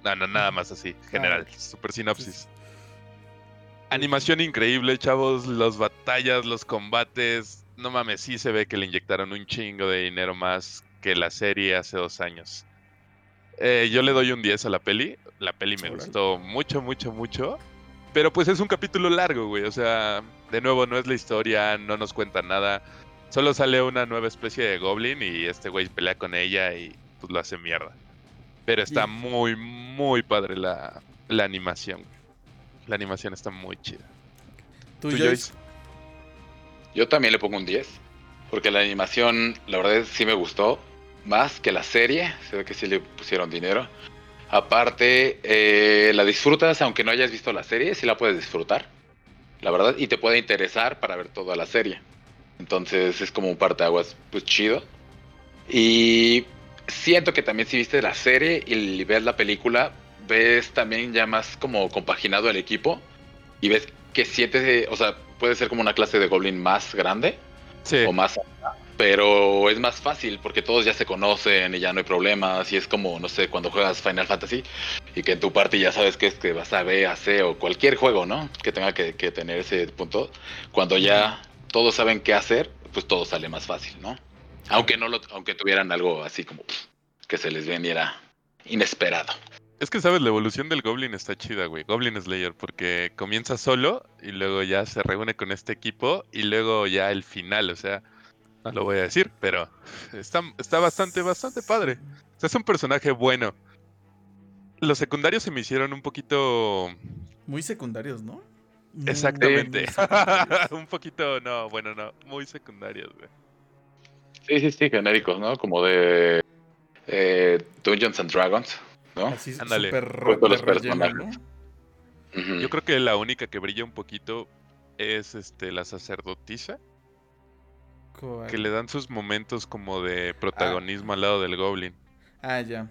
No, no, nada más así, general, ok. super sinopsis. Animación increíble, chavos, las batallas, los combates. No mames, sí se ve que le inyectaron un chingo de dinero más que la serie hace dos años. Eh, yo le doy un 10 a la peli. La peli me gustó mucho, mucho, mucho. Pero pues es un capítulo largo, güey. O sea, de nuevo, no es la historia, no nos cuenta nada. Solo sale una nueva especie de goblin y este güey pelea con ella y pues lo hace mierda. Pero está muy, muy padre la, la animación. La animación está muy chida. ¿Tú, ¿Tú, Joyce? Joyce? Yo también le pongo un 10. porque la animación, la verdad es, sí me gustó, más que la serie, se ve que sí le pusieron dinero. Aparte, eh, la disfrutas, aunque no hayas visto la serie, sí la puedes disfrutar, la verdad, y te puede interesar para ver toda la serie. Entonces es como un parteaguas, pues chido. Y siento que también si viste la serie y ves la película, ves también ya más como compaginado el equipo y ves que siete, o sea, puede ser como una clase de Goblin más grande Sí. o más pero es más fácil porque todos ya se conocen y ya no hay problemas y es como, no sé, cuando juegas Final Fantasy y que en tu party ya sabes que es que vas a B, a C o cualquier juego, ¿no? Que tenga que, que tener ese punto. Cuando ya todos saben qué hacer, pues todo sale más fácil, ¿no? Aunque no lo, aunque tuvieran algo así como que se les veniera inesperado. Es que sabes, la evolución del Goblin está chida, güey. Goblin Slayer, porque comienza solo y luego ya se reúne con este equipo y luego ya el final, o sea, no lo voy a decir, pero está, está bastante, bastante padre. O sea, es un personaje bueno. Los secundarios se me hicieron un poquito... Muy secundarios, ¿no? Muy, Exactamente. muy secundarios. un poquito, no, bueno, no, muy secundarios, güey. Sí, sí, sí, genéricos, ¿no? Como de eh, Dungeons and Dragons, ¿no? Así Ándale. los relleno, personajes. Yo creo que la única que brilla un poquito es este la sacerdotisa, ¿Cuál? que le dan sus momentos como de protagonismo al lado del Goblin. Ah, ya.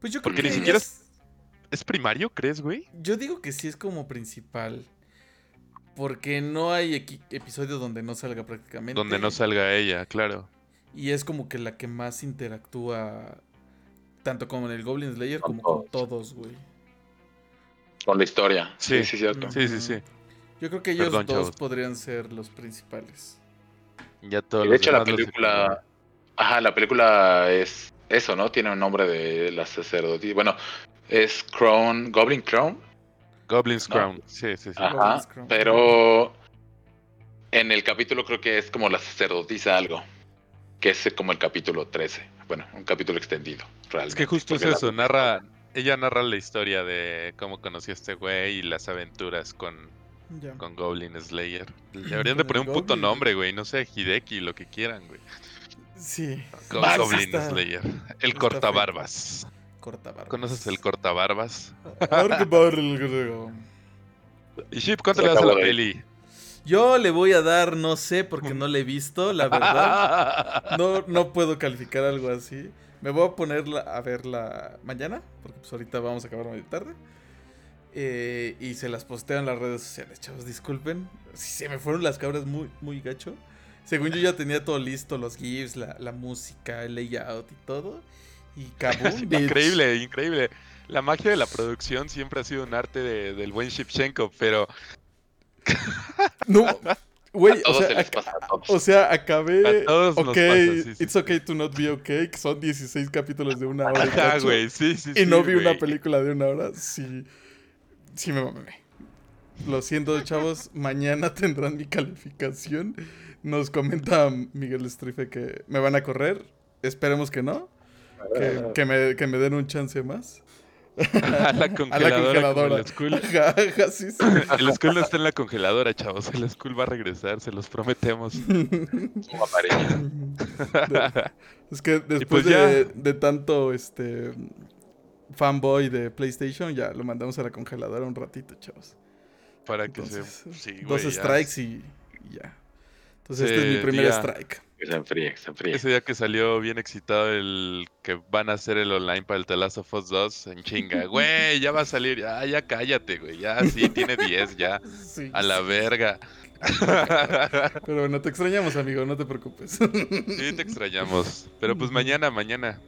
Pues yo creo Porque que ni siquiera es- ¿Es primario, crees, güey? Yo digo que sí es como principal. Porque no hay episodio donde no salga prácticamente. Donde no salga ella, claro. Y es como que la que más interactúa. Tanto como en el Goblin Slayer Con como con todos, güey. Con la historia. Sí. Sí, sí, cierto. Sí, sí, sí. Yo creo que ellos Perdón, dos chavos. podrían ser los principales. Ya todos Y de los hecho la película, ajá, la película es eso, ¿no? Tiene un nombre de la sacerdotisa. Bueno, es Crown, Goblin Crown. Goblin's No. Crown. Sí, sí, sí. Ajá, Crown. pero en el capítulo creo que es como la sacerdotisa algo, que es como el capítulo 13. Bueno, un capítulo extendido, realmente. Es que justo es la- eso, narra, ella narra la historia de cómo conoció a este güey y las aventuras con, con Goblin Slayer. Deberían de poner un puto nombre, güey, no sé, Hideki, lo que quieran, güey. Sí. Go- Goblin está- Slayer. El cortabarbas. Corta barba. ¿Conoces el cortabarbas? Y Ship, ¿cuánto le das a la peli? Yo le voy a dar, no sé, porque no le he visto, la verdad. No, no puedo calificar algo así. Me voy a poner la- a verla mañana, porque pues ahorita vamos a acabar medio tarde. Eh, y se las posteo en las redes sociales, chavos, disculpen. Si se me fueron las cabras muy, muy gacho. Según yo ya tenía todo listo, los GIFs, la, la música, el layout y todo. Y bitch. increíble, increíble. La magia de la producción siempre ha sido un arte de- del buen Shipchenko, pero No, güey, o sea, o sea, acabé. A todos nos ok, pasa, sí, sí, it's okay to not be okay, que son 16 capítulos de una hora. y Ajá, güey, sí, sí, y sí, no vi una película de una hora, sí, sí me mamé. Lo siento, chavos, mañana tendrán mi calificación. Nos comenta Miguel Strife que me van a correr. Esperemos que no. Que, que me, que me den un chance más. A la A congeladora. la como congeladora. el Skull. Ajá, ajá, sí, sí. El Skull no está en la congeladora, chavos. El Skull va a regresar, se los prometemos. Es que después pues de, ya. de tanto este fanboy de PlayStation, ya lo mandamos a la congeladora un ratito, chavos. Para que Entonces, se. Sí, Dos güey, strikes y, y ya. Entonces, este es mi primer strike. Que se enfríe, que se enfríe. Ese día que salió bien excitado el que van a hacer el online para el The Last of Us 2 en chinga. Güey, ya va a salir. Ya, ya cállate, güey. Ya sí, tiene 10 ya. Sí, A la sí. verga. Pero bueno, te extrañamos, amigo, no te preocupes. Sí, te extrañamos. Pero pues mañana, mañana.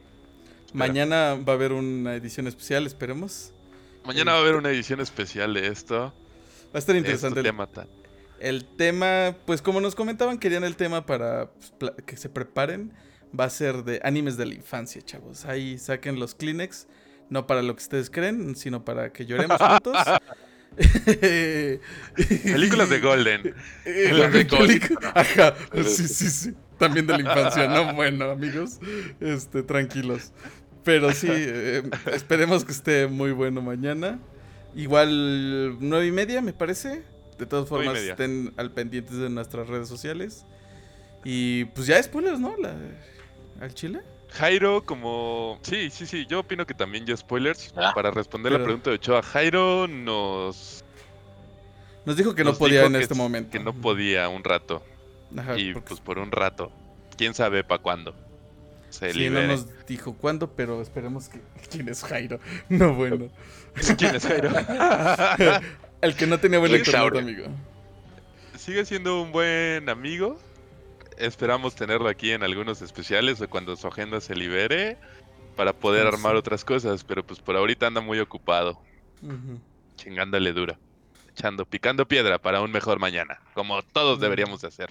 Mañana va a haber una edición especial, esperemos. Mañana va a haber una edición especial de esto. Va a estar Este interesante el, tema tan- el tema. Pues como nos comentaban, querían el tema para pues, que se preparen. Va a ser de animes de la infancia, chavos. Ahí saquen los Kleenex. No para lo que ustedes creen, sino para que lloremos juntos. Películas de Golden. Eh, Las de pelicu- Ajá, sí, sí, sí. También de la infancia, ¿no? Bueno, amigos, este, tranquilos. Pero sí, eh, esperemos que esté muy bueno mañana. Igual nueve y media, me parece. De todas formas, estén al pendientes de nuestras redes sociales. Y pues ya spoilers, ¿no? La, al chile. Jairo, como. Sí, sí, sí. Yo opino que también ya spoilers. Ah. Para responder la pregunta de Ochoa, Jairo nos. Nos dijo que no podía en este momento. Que no podía un rato. Ajá, y porque pues por un rato. Quién sabe para cuándo. Se sí, no libere. nos dijo cuándo, pero esperemos que. ¿Quién es Jairo? No, bueno. ¿Quién es Jairo? El que no tenía buen internet, amigo. Sigue siendo un buen amigo. Esperamos tenerlo aquí en algunos especiales o cuando su agenda se libere para poder Sí. armar otras cosas, pero pues por ahorita anda muy ocupado, Ujú. chingándole dura, echando, picando piedra para un mejor mañana, como todos Mm. deberíamos de hacer.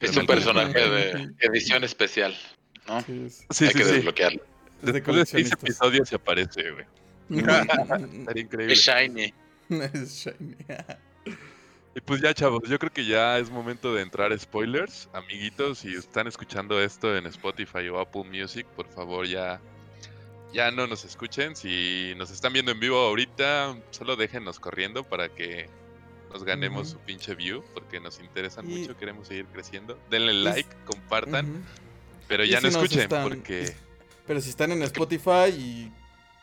Es un personaje de edición especial, ¿no? Sí, Sí, Hay sí, que sí. desbloquearlo. es de Después de seis episodios se aparece, güey. Estaría increíble. Es shiny. es shiny. Y pues ya, chavos, yo creo que ya es momento de entrar a spoilers. Amiguitos, si están escuchando esto en Spotify o Apple Music, por favor ya, ya no nos escuchen. Si nos están viendo en vivo ahorita, solo déjenos corriendo para que nos ganemos Ujú. su pinche view, porque nos interesan Y- mucho, queremos seguir creciendo. Denle Y- like, compartan, pero ya no si escuchen, están- porque... Pero si están en Spotify y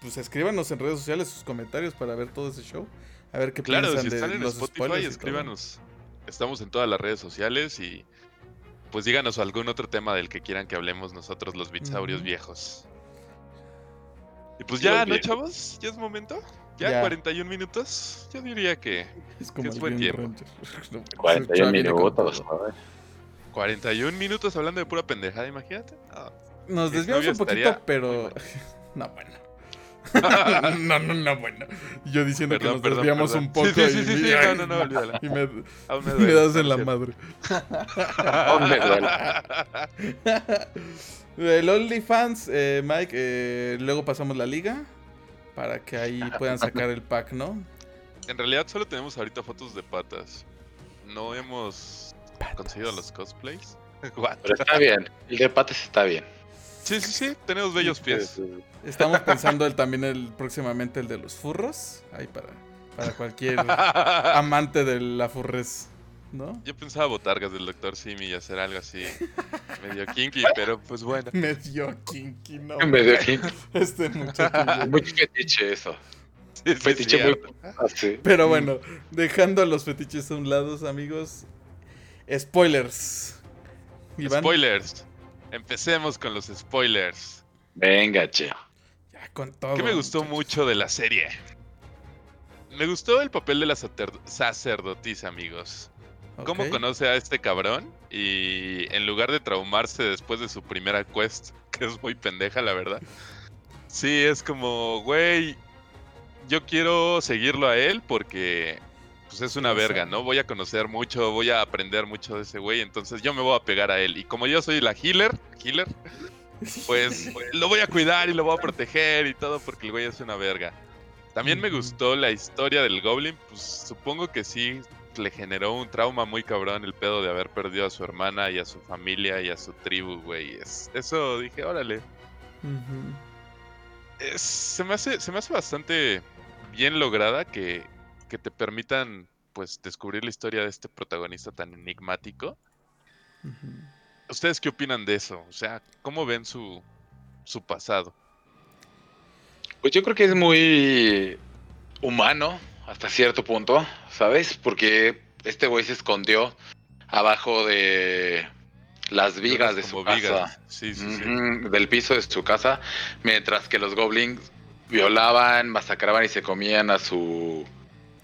pues escríbanos en redes sociales sus comentarios para ver todo ese show. A ver qué Claro, piensan si de están en los Spotify, escríbanos. Estamos en todas las redes sociales y pues díganos algún otro tema del que quieran que hablemos nosotros los bitsaurios viejos. Y pues ya, ¿no, chavos? ¿Ya es momento? ¿Ya, Ya. 41 minutos? Yo diría que Es como que es el buen tiempo. No, 41 Chava viene con minutos. todo. joder. 41 minutos hablando de pura pendejada, imagínate. Nos desviamos un poquito, pero. No, bueno. no, no, no, bueno. Yo diciendo Perdón, que nos perdón, desviamos perdón. un poco. Sí, sí, sí, y, sí, sí, no, no, no, olvídala. Y me, me das en la madre. Aún me duele. El OnlyFans, eh, Mike, eh, luego pasamos la liga para que ahí puedan sacar el pack, ¿no? En realidad solo tenemos ahorita fotos de patas. No hemos conseguido los cosplays. Pero está bien. El de patas está bien. Sí, sí, sí, tenemos bellos pies. Estamos pensando el, también el próximamente el de los furros, ahí para, para cualquier amante de la furres, ¿no? Yo pensaba botargas del Dr. Simi y hacer algo así medio kinky, pero pues bueno. Medio kinky, ¿no? Medio aquí. Este muchacho. Muy fetiche eso. Sí, sí, Fetiche muy así. Pero bueno, dejando los fetiches a un lado, amigos. Spoilers. Iván, Spoilers. Empecemos con los spoilers. Venga, che. Ya con todo. ¿Qué me gustó muchachos. mucho de la serie? Me gustó el papel de la sacer- sacerdotisa, amigos. ¿Cómo conoce a este cabrón? Y en lugar de traumarse después de su primera quest, que es muy pendeja, la verdad. Sí, es como, güey, yo quiero seguirlo a él porque pues es una verga, ¿no? Voy a conocer mucho, voy a aprender mucho de ese güey, entonces yo me voy a pegar a él. Y como yo soy la healer, healer, pues lo voy a cuidar y lo voy a proteger y todo porque el güey es una verga. También me gustó la historia del Goblin, pues supongo que sí le generó un trauma muy cabrón el pedo de haber perdido a su hermana y a su familia y a su tribu, güey. Es- eso dije, órale. Es- se, me hace, se me hace bastante bien lograda que, que te permitan pues descubrir la historia de este protagonista tan enigmático. ¿Ustedes qué opinan de eso? O sea, ¿cómo ven su, su pasado? Pues yo creo que es muy humano hasta cierto punto, ¿sabes? Porque este güey se escondió abajo de las vigas de su casa. Sí, sí, sí. Del piso de su casa, mientras que los goblins violaban, masacraban y se comían a su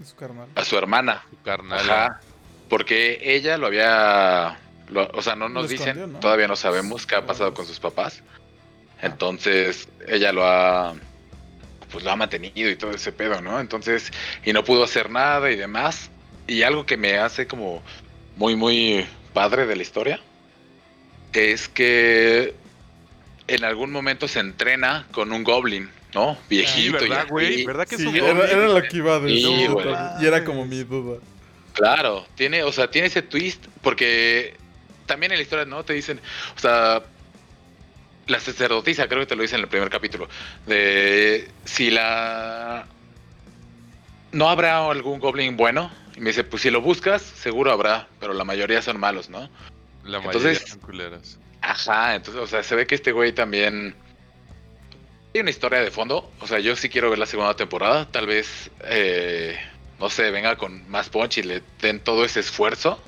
su carnal. a su hermana. Su carnal. Ajá. Porque ella lo había, lo- o sea, no nos Lo dicen, escondió, ¿no? todavía no sabemos qué ha pasado con sus papás. Entonces, ella lo ha pues lo ha mantenido y todo ese pedo, ¿no? Entonces, y no pudo hacer nada y demás. Y algo que me hace como muy, muy padre de la historia es que en algún momento se entrena con un goblin, ¿no? Sí, Viejito. y ¿verdad, güey? ¿Verdad que es Sí, un era, lo que iba a decir. Sí, y era como mi duda. Claro, tiene, o sea, tiene ese twist porque también en la historia, ¿no? Te dicen, o sea, la sacerdotisa, creo que te lo dicen en el primer capítulo, de si la... No habrá algún goblin bueno. Y me dice, pues si lo buscas, seguro habrá, pero la mayoría son malos, ¿no? La mayoría Entonces- son culeras. Ajá, entonces, o sea, se ve que este güey también tiene una historia de fondo. O sea, yo sí quiero ver la segunda temporada. Tal vez, eh, no sé, venga con más punch y le den todo ese esfuerzo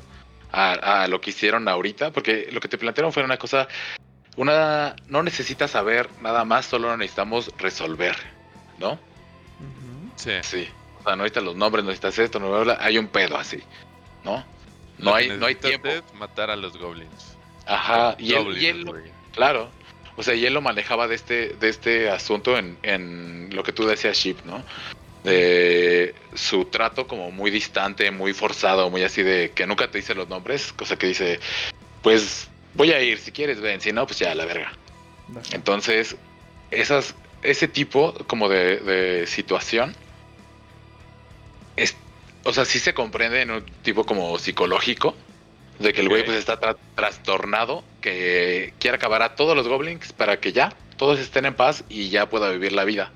a, a lo que hicieron ahorita. Porque lo que te plantearon fue una cosa, una, no necesitas saber nada más, solo necesitamos resolver, ¿no? Sí. Sí. O sea, no necesitas los nombres, no necesitas esto, no bla, bla, hay un pedo así, ¿no? No hay, no hay tiempo. matar a los goblins. Ajá, y él, Goblins, y él-. Claro. O sea, y él lo manejaba de este, de este asunto en, en lo que tú decías, Ship, ¿no? De su trato como muy distante, muy forzado, muy así de que nunca te dice los nombres, cosa que dice, pues voy a ir, si quieres ven, si no, pues ya, la verga. Entonces, esas, ese tipo como de, de situación, es, o sea, sí se comprende en un tipo como psicológico, de que el güey pues está tra- trastornado, que quiere acabar a todos los goblins para que ya todos estén en paz y ya pueda vivir la vida.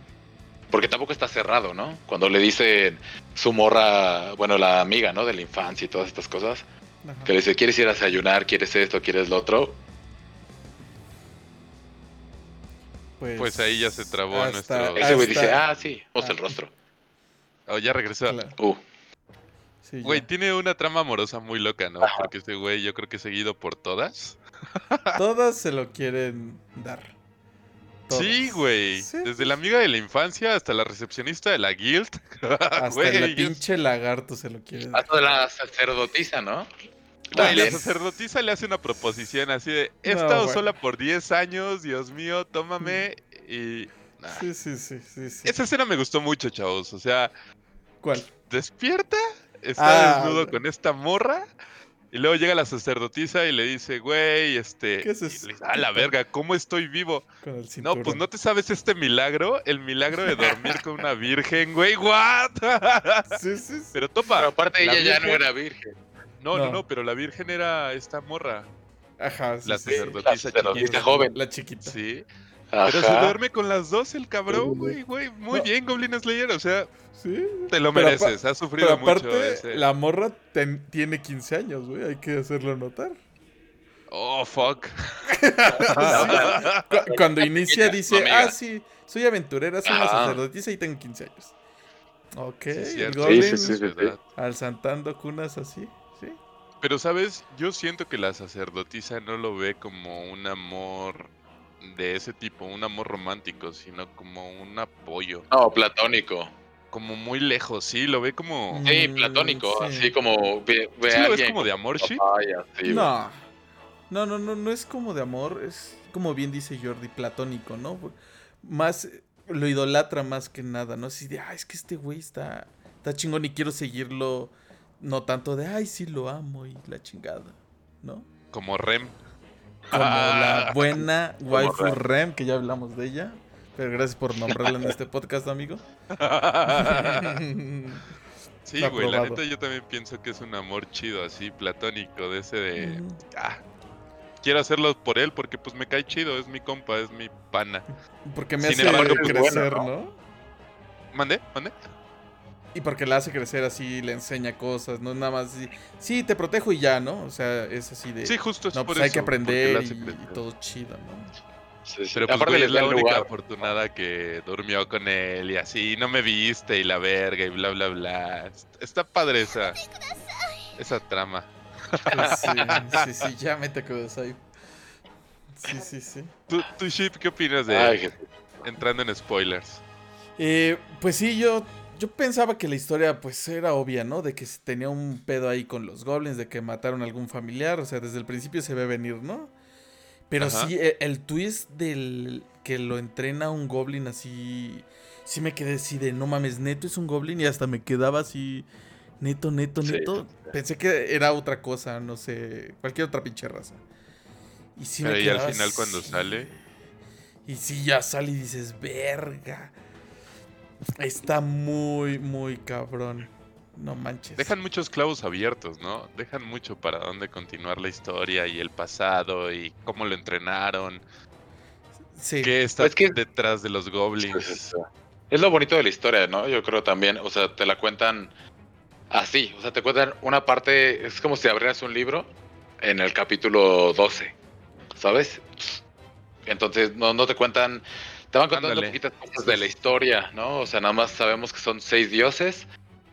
Porque tampoco está cerrado, ¿no? Cuando le dicen su morra, bueno, la amiga, ¿no? De la infancia y todas estas cosas, Ajá. que le dice, ¿quieres ir a desayunar? ¿Quieres esto? ¿Quieres lo otro? Pues ahí ya se trabó hasta- nuestro- Ese güey dice, ah, sí, vamos Ah. el rostro. Oh, ya regresó. Claro, Uh, sí, Güey, ya. tiene una trama amorosa muy loca, ¿no? Ajá. Porque ese güey yo creo que es seguido por todas. Todas se lo quieren dar. Todas. Sí, güey. Sí. Desde la amiga de la infancia hasta la recepcionista de la guild. Hasta Güey, el es- pinche lagarto se lo quiere dar. hasta la sacerdotisa, ¿no? Güey, la sacerdotisa le hace una proposición así de, he No, estado güey. sola por 10 años, Dios mío, tómame. Y... nah. Sí, sí, sí, sí, sí. Esa escena me gustó mucho, chavos. O sea, ¿Cuál? despierta, está Ah, desnudo güey. con esta morra. Y luego llega la sacerdotisa y le dice, güey, este... ¿Qué es y eso? le dice, a la verga, ¿cómo estoy vivo? Con el No, pues no te sabes este milagro, el milagro de dormir con una virgen, güey, what? Sí, sí, sí. Pero topa. Pero aparte la ella ya no era virgen. No, no, No. no, pero la virgen era esta morra, Ajá, sí, la sí. sacerdotisa la sacerdotisa chiquita. joven. La chiquita. Sí. Pero se duerme con las dos el cabrón, güey, güey. Muy No. bien, Goblin Slayer, o sea, Sí. te lo Pero mereces, has sufrido Pero mucho aparte, ese- la morra ten- tiene 15 años, güey. Hay que hacerlo notar. Oh, fuck. Cu- Cuando inicia dice, amiga. ah, sí, soy aventurera, soy una sacerdotisa y tengo 15 años. Ok, Sí, el. Goblin Sí, sí, sí, sí. ¿verdad? alzantando cunas así, ¿sí? Pero, ¿sabes? Yo siento que la sacerdotisa no lo ve como un amor de ese tipo, un amor romántico, sino como un apoyo. No, platónico. Como muy lejos, sí, lo ve como... Sí, Mm, platónico. sí. Así como ve, ve ¿Sí a lo ves como de amor, sí. No. No, no, no, no es como de amor, es como bien dice Jordi, platónico, ¿no? Más, lo idolatra más que nada, ¿no? Así de, ah, es que este güey está, está chingón y quiero seguirlo, no tanto de, ay, sí lo amo y la chingada, ¿no? Como Rem. Como Ah. la buena waifu Rem. Rem, que ya hablamos de ella. Pero gracias por nombrarla en este podcast, amigo. sí, güey, la neta yo también pienso que es un amor chido, así, platónico, de ese de... Ah, quiero hacerlo por él porque pues me cae chido, es mi compa, es mi pana. Porque me Sin hace embargo, pues, crecer, bueno, ¿no? ¿Mande? ¿Mande? Y porque la hace crecer así, le enseña cosas, no nada más así, sí, te protejo y ya, ¿no? O sea, es así de, Sí, justo es no, por pues hay eso, que porque aprender y, todo chido, ¿no? Sí, sí. Pero pues Aparte güey, es la única lugar. afortunada que durmió con él y así, no me viste y la verga y bla bla bla. Est- Está padre esa, esa trama. Pues sí, sí, sí, ya me te ahí. Sí, sí, sí. ¿Tú, tú Ship, qué opinas de Ay, Jesús. entrando en spoilers? Eh, pues sí, yo, yo pensaba que la historia pues era obvia, ¿no? De que se tenía un pedo ahí con los goblins, de que mataron a algún familiar, o sea, desde el principio se ve venir, ¿no? Pero Ajá. sí, e- el, twist del que lo entrena un goblin así, sí me quedé así de, no mames, neto es un goblin y hasta me quedaba así, neto, neto, Sí. neto. Pensé que era otra cosa, no sé, cualquier otra pinche raza. Y sí me Pero y al final cuando sale. Y sí, ya sale y dices, verga. Está muy, muy cabrón. No manches. Dejan muchos clavos abiertos, ¿no? Dejan mucho para dónde continuar la historia y el pasado y cómo lo entrenaron. Sí. ¿Qué está Es que- detrás de los Pues goblins? es, es lo bonito de la historia, ¿no? Yo creo también, o sea, te la cuentan así, o sea, te cuentan una parte, es como si abrieras un libro en el capítulo 12, ¿sabes? Entonces no, no te cuentan, te van contando Ándale. poquitas cosas de la historia, ¿no? O sea, nada más sabemos que son seis dioses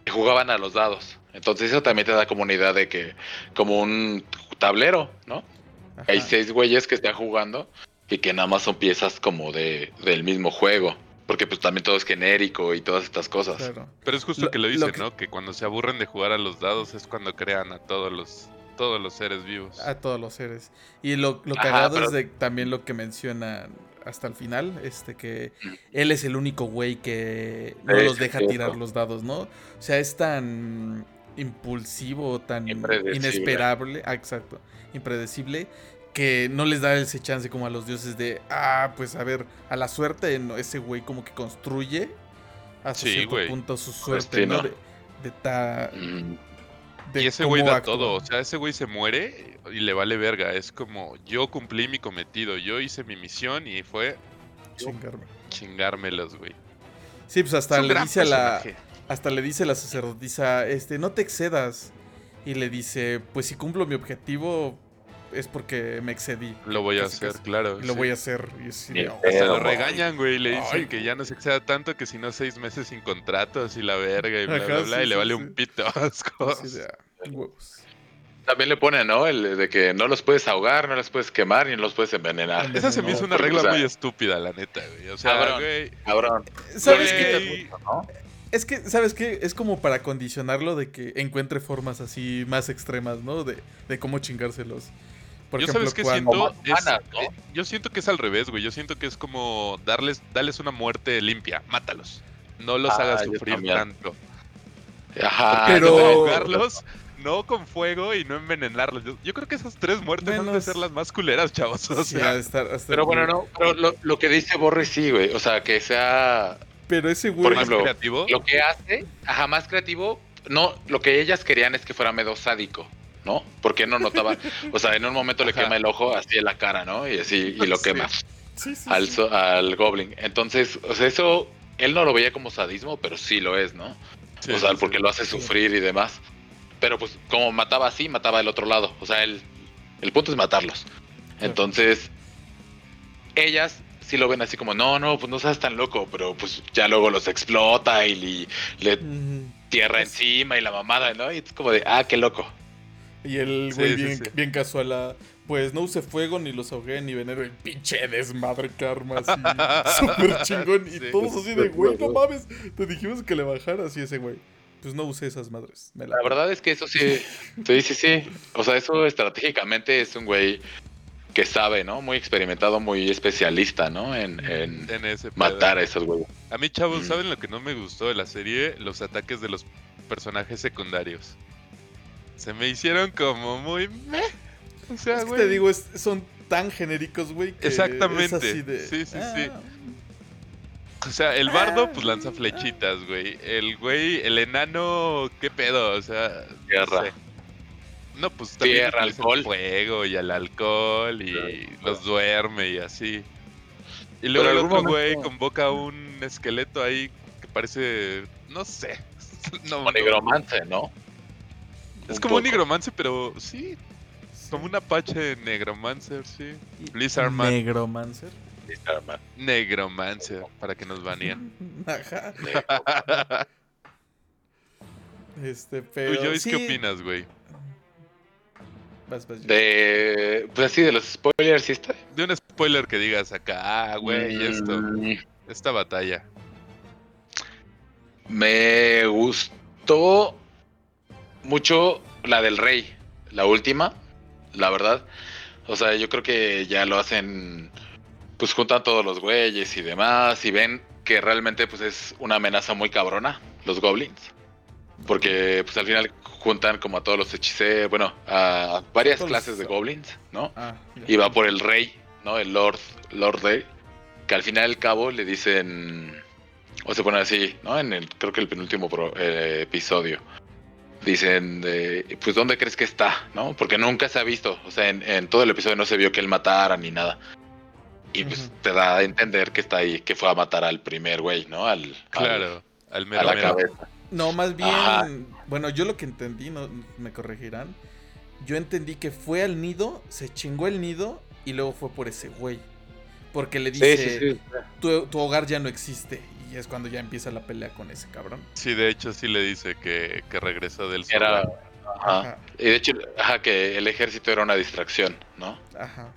que jugaban a los dados. Entonces eso también te da como una idea de que, como un tablero, ¿no? Ajá. Hay seis güeyes que están jugando y que nada más son piezas como de, del mismo juego. Porque pues también todo es genérico y todas estas cosas. Claro. Pero es justo Lo- que lo lo dicen, que- ¿no? Que cuando se aburren de jugar a los dados es cuando crean a todos los todos los seres vivos. A todos los seres. Y lo, lo Ajá, cagado pero- es de también lo que menciona hasta el final, este que Mm. él es el único güey que no los deja tirar los dados, ¿no? O sea, es tan impulsivo, tan inesperable, ah, exacto, impredecible, que no les da ese chance como a los dioses de, ah, pues a ver, a la suerte, no, ese güey como que construye hasta Sí, cierto güey. punto su suerte, ¿no? De, de ta- Mm, y ese güey da actúa. todo, o sea, ese güey se muere y le vale verga. Es como, yo cumplí mi cometido, yo hice mi misión y fue Chingarme. chingármelos, güey. Sí, pues hasta le dice a la. Hasta le dice la sacerdotisa, este, no te excedas. Y le dice, pues si cumplo mi objetivo, es porque me excedí. Lo voy a Casi, hacer, casi. claro. Lo sí. voy a hacer. Y así "Oh, Se lo regañan, güey, y le dicen Ay. que ya no se exceda tanto que si no seis meses sin contratos y la verga y bla, Ajá, bla, bla, sí, y le vale sí. un pito. de, "Ah, huevos. También le ponen, ¿no? El de que no los puedes ahogar, no los puedes quemar ni no los puedes envenenar. Esa se me hizo una regla o sea, muy estúpida, la neta, güey. O sea, Cabrón. güey. Cabrón. ¿Sabes Güey. qué? ¿no? Es que, ¿sabes qué? Es como para condicionarlo de que encuentre formas así más extremas, ¿no? De, de cómo chingárselos. Por yo ejemplo, sabes que cuando... siento eh, yo siento que es al revés, güey. Yo siento que es como darles darles una muerte limpia, mátalos. No los Ah, hagas sufrir tanto. Ajá. Pero- No con fuego y no envenenarlos. Yo, yo creo que esas tres muertes han de Menos- ser las más culeras, chavos. O Sí, sea, de estar- estar Pero bueno, no, pero lo, lo que dice Borre sí, güey. O sea, que sea Pero ese güey... Por más creativo. lo que hace, ajá, más creativo. No, lo que ellas querían es que fuera medio sádico, ¿no? Porque no notaba, o sea, en un momento le quema el ojo así en la cara, ¿no? Y así, y lo Sí. quema Sí, sí, al, al Goblin. Entonces, o sea, eso, él no lo veía como sadismo, pero sí lo es, ¿no? O sea, porque lo hace sufrir y demás. Pero pues, como mataba así, mataba el otro lado. O sea, el, el punto es matarlos. Entonces, ellas sí lo ven así como, no, no, pues no seas tan loco, pero pues ya luego los explota y le tierra encima y la mamada, ¿no? Y es como de, ah, qué loco. Y el Sí, güey sí, bien, sí. bien casual, a, pues no use fuego ni los ahogué ni veneno. El pinche desmadre karma así, súper chingón. Y Sí. todos así de, güey, no mames, te dijimos que le bajaras y ese güey. Pues no usé esas madres. Me la La verdad es que eso sí, sí, sí, sí. O sea, eso estratégicamente es un güey que sabe, ¿no? Muy experimentado, muy especialista, ¿no? En, en en ese pedo. matar a esos güeyes. A mí, chavos, Mm. ¿saben lo que no me gustó de la serie? Los ataques de los personajes secundarios. Se me hicieron como muy meh. O sea, Es que te digo, es- son tan genéricos, güey. que Exactamente. es así de, Sí, sí, sí. "Ah, O sea, el bardo pues Ah. lanza flechitas, güey. El güey, el enano, ¿qué pedo? O sea, Tierra. No, sé. No, pues también Tierra, el alcohol. fuego y el alcohol y Claro. los duerme y así. Y luego el algún otro güey convoca un esqueleto ahí que parece, no sé. No, Como no. negromante, ¿no? Es Un como un poco. nigromancer, pero sí, sí". como un apache negromancer, sí. Blizzardman. Negromancer. Blizzardman. Negromancer, para que nos banean. Ajá. Este, ¿Tú, pero. Joyce, sí. qué opinas, güey? Vas, vas, De. Pues así, de los spoilers, ¿sí está? De un spoiler que digas acá, ah, güey, esto, Mm, esta batalla. Me gustó mucho la del rey, la última, la verdad. O sea, yo creo que ya lo hacen, pues juntan todos los güeyes y demás y ven que realmente pues es una amenaza muy cabrona, los goblins. Porque pues al final juntan como a todos los hechiceros, bueno, a varias clases de goblins, ¿no? Ah, y va por el rey, ¿no? El Lord, Lord Rey, que al final del cabo le dicen, o se pone así, ¿no? En el, creo que el penúltimo pro- eh, episodio. Dicen, de, pues, ¿dónde crees que está? ¿No? Porque nunca se ha visto, o sea, en, en todo el episodio no se vio que él matara ni nada. Y pues te da a entender que está ahí, que fue a matar al primer güey, ¿no? Al, al- Claro, al a mero la mero. cabeza. No, más bien. Ajá. Bueno, yo lo que entendí, no me corregirán. yo entendí que fue al nido, se chingó el nido y luego fue por ese güey. Porque le Sí, dice, sí, sí. Tu, tu hogar ya no existe. Y es cuando ya empieza la pelea con ese cabrón. Sí, de hecho sí le dice que, que regresó del Era. Ajá. Ajá, Y de hecho, ajá, que el ejército era una distracción, ¿no? ajá.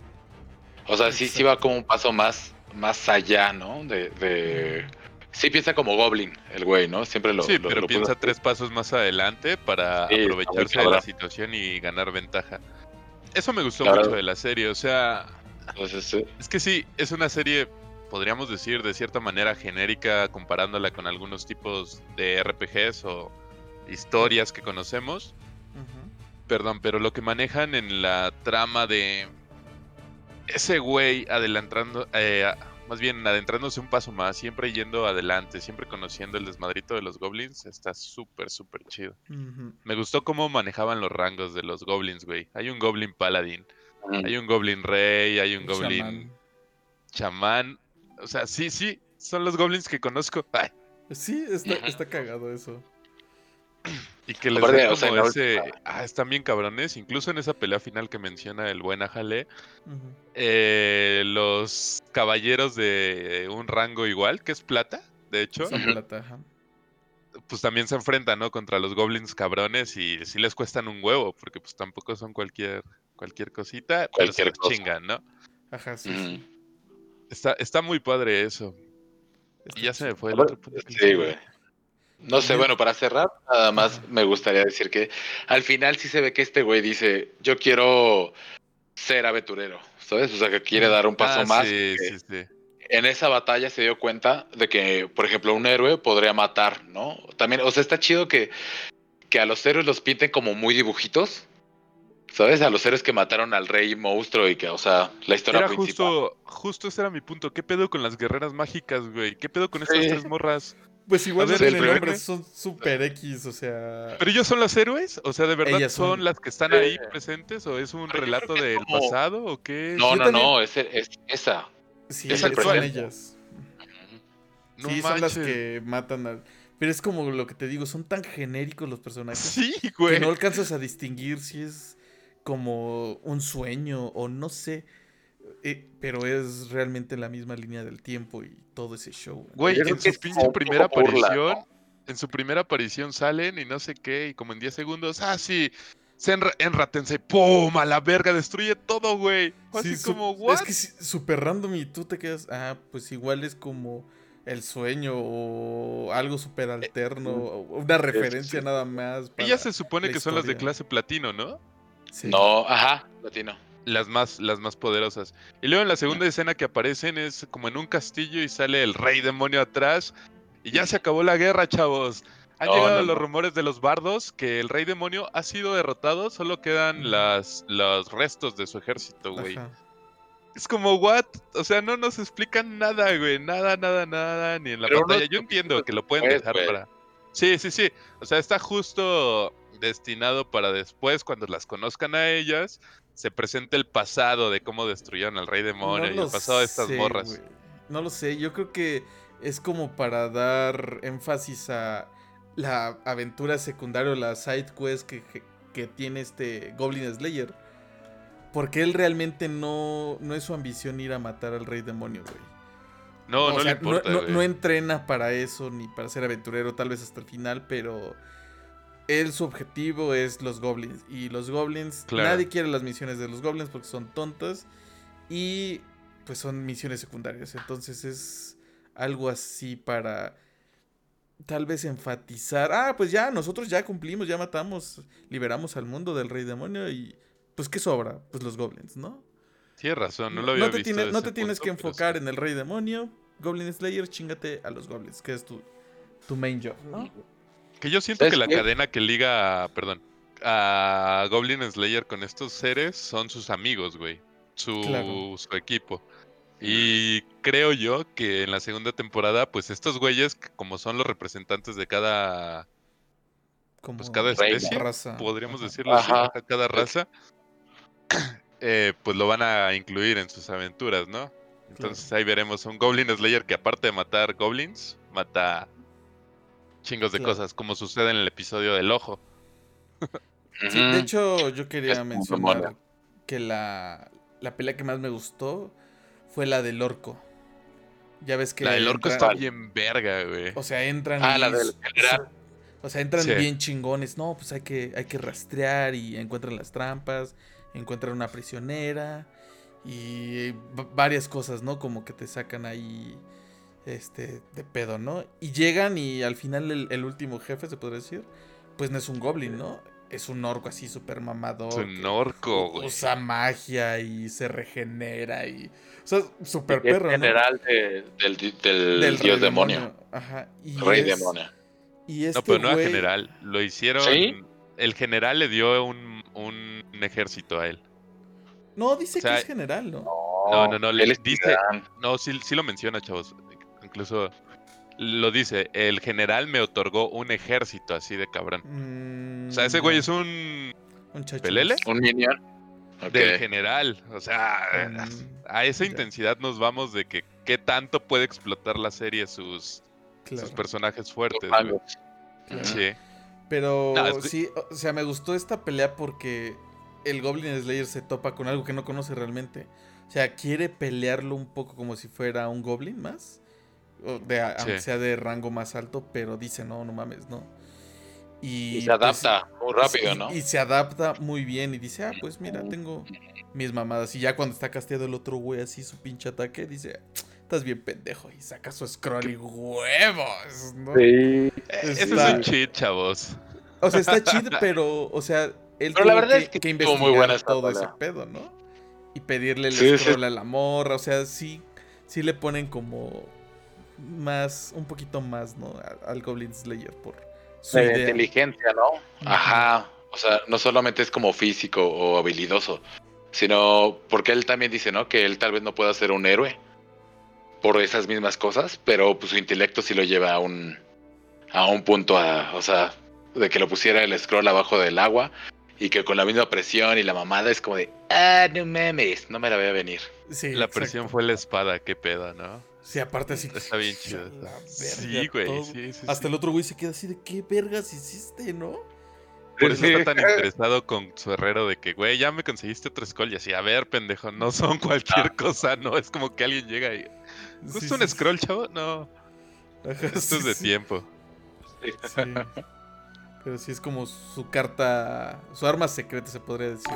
O sea, sí, sí va como un paso más, más allá, ¿no? De, de... Sí piensa como Goblin, el güey, ¿no? Siempre lo... Sí, lo- pero lo piensa tres pasos más adelante para Sí, aprovecharse de la situación y ganar ventaja. Eso me gustó Claro. mucho de la serie, o sea, Entonces, sí. es que sí, es una serie, podríamos decir, de cierta manera genérica comparándola con algunos tipos de RPGs o historias que conocemos. Perdón, pero lo que manejan en la trama de ese güey adelantando, eh, a- más bien adentrándose un paso más, siempre yendo adelante, siempre conociendo el desmadrito de los goblins, está súper, súper chido. Me gustó cómo manejaban los rangos de los goblins, güey. Hay un goblin paladín, Mm. hay un goblin rey, hay un goblin Chamán. chamán. O sea, sí, sí, son los goblins que conozco. Ay, Sí, está, está cagado eso. Y que les Aparte, da o sea, como la ese... Ah, están bien cabrones. Incluso en esa pelea final que menciona el buen Ajale, eh, los caballeros de un rango igual, que es plata, de hecho, Esa plata, ajá. pues también se enfrentan, ¿no? Contra los goblins cabrones y sí les cuestan un huevo, porque pues tampoco son cualquier, cualquier cosita, pero se Cualquier los cosa. chingan, ¿no? Ajá, sí. Sí. Está, está muy padre eso. Y ya se me fue el otro punto. Sí, güey. No sé, bueno, para cerrar, nada más me gustaría decir que al final sí se ve que este güey dice, yo quiero ser aventurero, ¿sabes? O sea, que quiere dar un paso Ah, más. Sí, sí, sí. En esa batalla se dio cuenta de que, por ejemplo, un héroe podría matar, ¿no? También, o sea, está chido que, que a los héroes los pinten como muy dibujitos, ¿sabes? A los héroes que mataron al rey monstruo y que, o sea, la historia Era principal. justo, justo ese era mi punto. ¿Qué pedo con las guerreras mágicas, güey? ¿Qué pedo con estas Sí. tres morras? Pues igual ver, el nombres, son super X, o sea. ¿Pero ellos son los héroes? O sea, ¿de verdad Ellas son, son. las que están ahí presentes? ¿O es un Pero relato que del como- pasado? ¿O qué? No, Yo no, también- no, es, es esa. Sí, es son el presente. ellas. No sí, son las que matan al. Pero es como lo que te digo, son tan genéricos los personajes Sí, que güey. no alcanzas a distinguir si es como un sueño o no sé. Eh, pero es realmente la misma línea del tiempo y todo ese show. Güey, en su pinche primera aparición, en su primera aparición salen y no sé qué, y como en 10 segundos, ah, sí, se enra enratense, ¡pum! A la verga, destruye todo, güey. Así Sí, como, ¿what? Es que sí, súper random y tú te quedas, ah, pues igual es como el sueño o algo súper alterno, o una referencia sí. nada más. Ellas se supone que son las de clase platino, ¿no? Sí. No, ajá, latino. Las más, las más poderosas. Y luego en la segunda escena que aparecen es como en un castillo y sale el rey demonio atrás. Y ya se acabó la guerra, chavos. Han No, llegado no, los no. rumores de los bardos que el rey demonio ha sido derrotado, solo quedan las, los restos de su ejército, güey. Ajá. Es como, ¿what? O sea, no nos explican nada, güey. Nada, nada, nada, ni en la Pero pantalla. Yo entiendo que lo pueden dejar para. Sí, sí, sí. O sea, está justo destinado para después, cuando las conozcan a ellas, se presente el pasado de cómo destruyeron al rey demonio No y el pasado de estas morras. No lo sé, yo creo que es como para dar énfasis a la aventura secundaria o la side quest que, que- que tiene este Goblin Slayer. Porque él realmente no, no es su ambición ir a matar al rey demonio, güey. No, no sea, le importa, no, no entrena para eso ni para ser aventurero, tal vez hasta el final, pero él su objetivo es los goblins. Y los goblins, Claro. nadie quiere las misiones de los goblins porque son tontas y pues son misiones secundarias. Entonces es algo así para tal vez enfatizar, ah, pues ya, nosotros ya cumplimos, ya matamos, liberamos al mundo del rey demonio y pues ¿qué sobra? Pues los goblins, ¿no? Tienes razón, no lo había No te, visto. tiene- no te tienes punto, que sí. enfocar en el rey demonio. Goblin Slayer, chingate a los goblins, que es tu, tu main job, ¿no? Que yo siento ¿Sabes que la qué? cadena que liga, a- perdón, a Goblin Slayer con estos seres son sus amigos, güey. Su, Claro. su equipo. Y creo yo que en la segunda temporada, pues estos güeyes, que como son los representantes de cada, Como pues cada Reina. especie, raza. podríamos Ajá. decirlo así, Ajá. cada raza, eh, pues lo van a incluir en sus aventuras, ¿no? Entonces ahí veremos un Goblin Slayer que aparte de matar goblins, mata chingos de Claro. cosas, como sucede en el episodio del ojo. Sí, de hecho, yo quería mencionar que la, la pelea que más me gustó fue la del orco. Ya ves que. La del orco entran- está bien verga, güey. O sea, entran. Ah, y la del. O sea, entran Sí. bien chingones. No, pues hay que, hay que rastrear y encuentran las trampas, encuentran una prisionera y varias cosas, ¿no? Como que te sacan ahí este de pedo, ¿no? Y llegan y al final el, el último jefe, se podría decir, pues no es un goblin, ¿no? Es un orco así súper mamador. Es un orco, güey. Usa magia y se regenera y... O sea, súper perro, ¿no? general de- del, del Del dios rey demonio. Ajá. Y Rey es- demonio. Y este No, pero no era general. Lo hicieron. ¿Sí? El general le dio un, un ejército a él. No, dice O sea, que es general, ¿no? No, no, no, le él es dice- general. No, sí, sí lo menciona, chavos. Incluso lo dice. El general me otorgó un ejército así de cabrón. Mm, O sea, ese güey es un Un chacho pelele. Un minion. Ok. del general. O sea, Mm, a esa ya. intensidad nos vamos de que qué tanto puede explotar la serie sus, Claro, sus personajes fuertes. claro. Sí. Pero No, es que- sí, o sea, me gustó esta pelea porque el Goblin Slayer se topa con algo que no conoce realmente. O sea, quiere pelearlo un poco como si fuera un Goblin más. De, aunque Sí. sea de rango más alto, pero dice, no, no mames, no. Y, Y se pues, adapta muy rápido, y- ¿no? Y se adapta muy bien y dice, ah, pues mira, tengo mis mamadas. Y ya cuando está casteado el otro güey así, su pinche ataque, dice, estás bien pendejo. Y saca su scroll y huevos, ¿no? Sí. Ese es Está- un cheat, chavos. O sea, está chido, pero, o sea, él Pero la verdad que, es que que estuvo muy investigar buena todo ese pedo, ¿no? Y pedirle el Sí, sí. scroll a la morra, o sea, sí, sí le ponen como más, un poquito más, ¿no? Al Goblin Slayer por su De idea. inteligencia, ¿no? Ajá. O sea, no solamente es como físico o habilidoso, sino porque él también dice, ¿no? Que él tal vez no pueda ser un héroe por esas mismas cosas, pero pues su intelecto sí lo lleva a un a un punto a, o sea, de que lo pusiera el scroll abajo del agua y que con la misma presión y la mamada es como de, ah, no memes, no me la voy a venir. Sí, La exacto. presión fue la espada, qué pedo, ¿no? Sí, aparte así. Está bien chido. la verga, Sí, güey, todo. sí, sí, Hasta sí. el otro güey se queda así de qué vergas hiciste, ¿no? Por eso está tan interesado con su herrero de que, güey, ya me conseguiste otro scroll. Y así, a ver, pendejo, no son cualquier cosa, no. Es como que alguien llega y. ¿Justo Sí, un sí, scroll, chavo? No. Ajá, Esto sí, es de sí. tiempo. Sí. Pero sí es como su carta, su arma secreta se podría decir.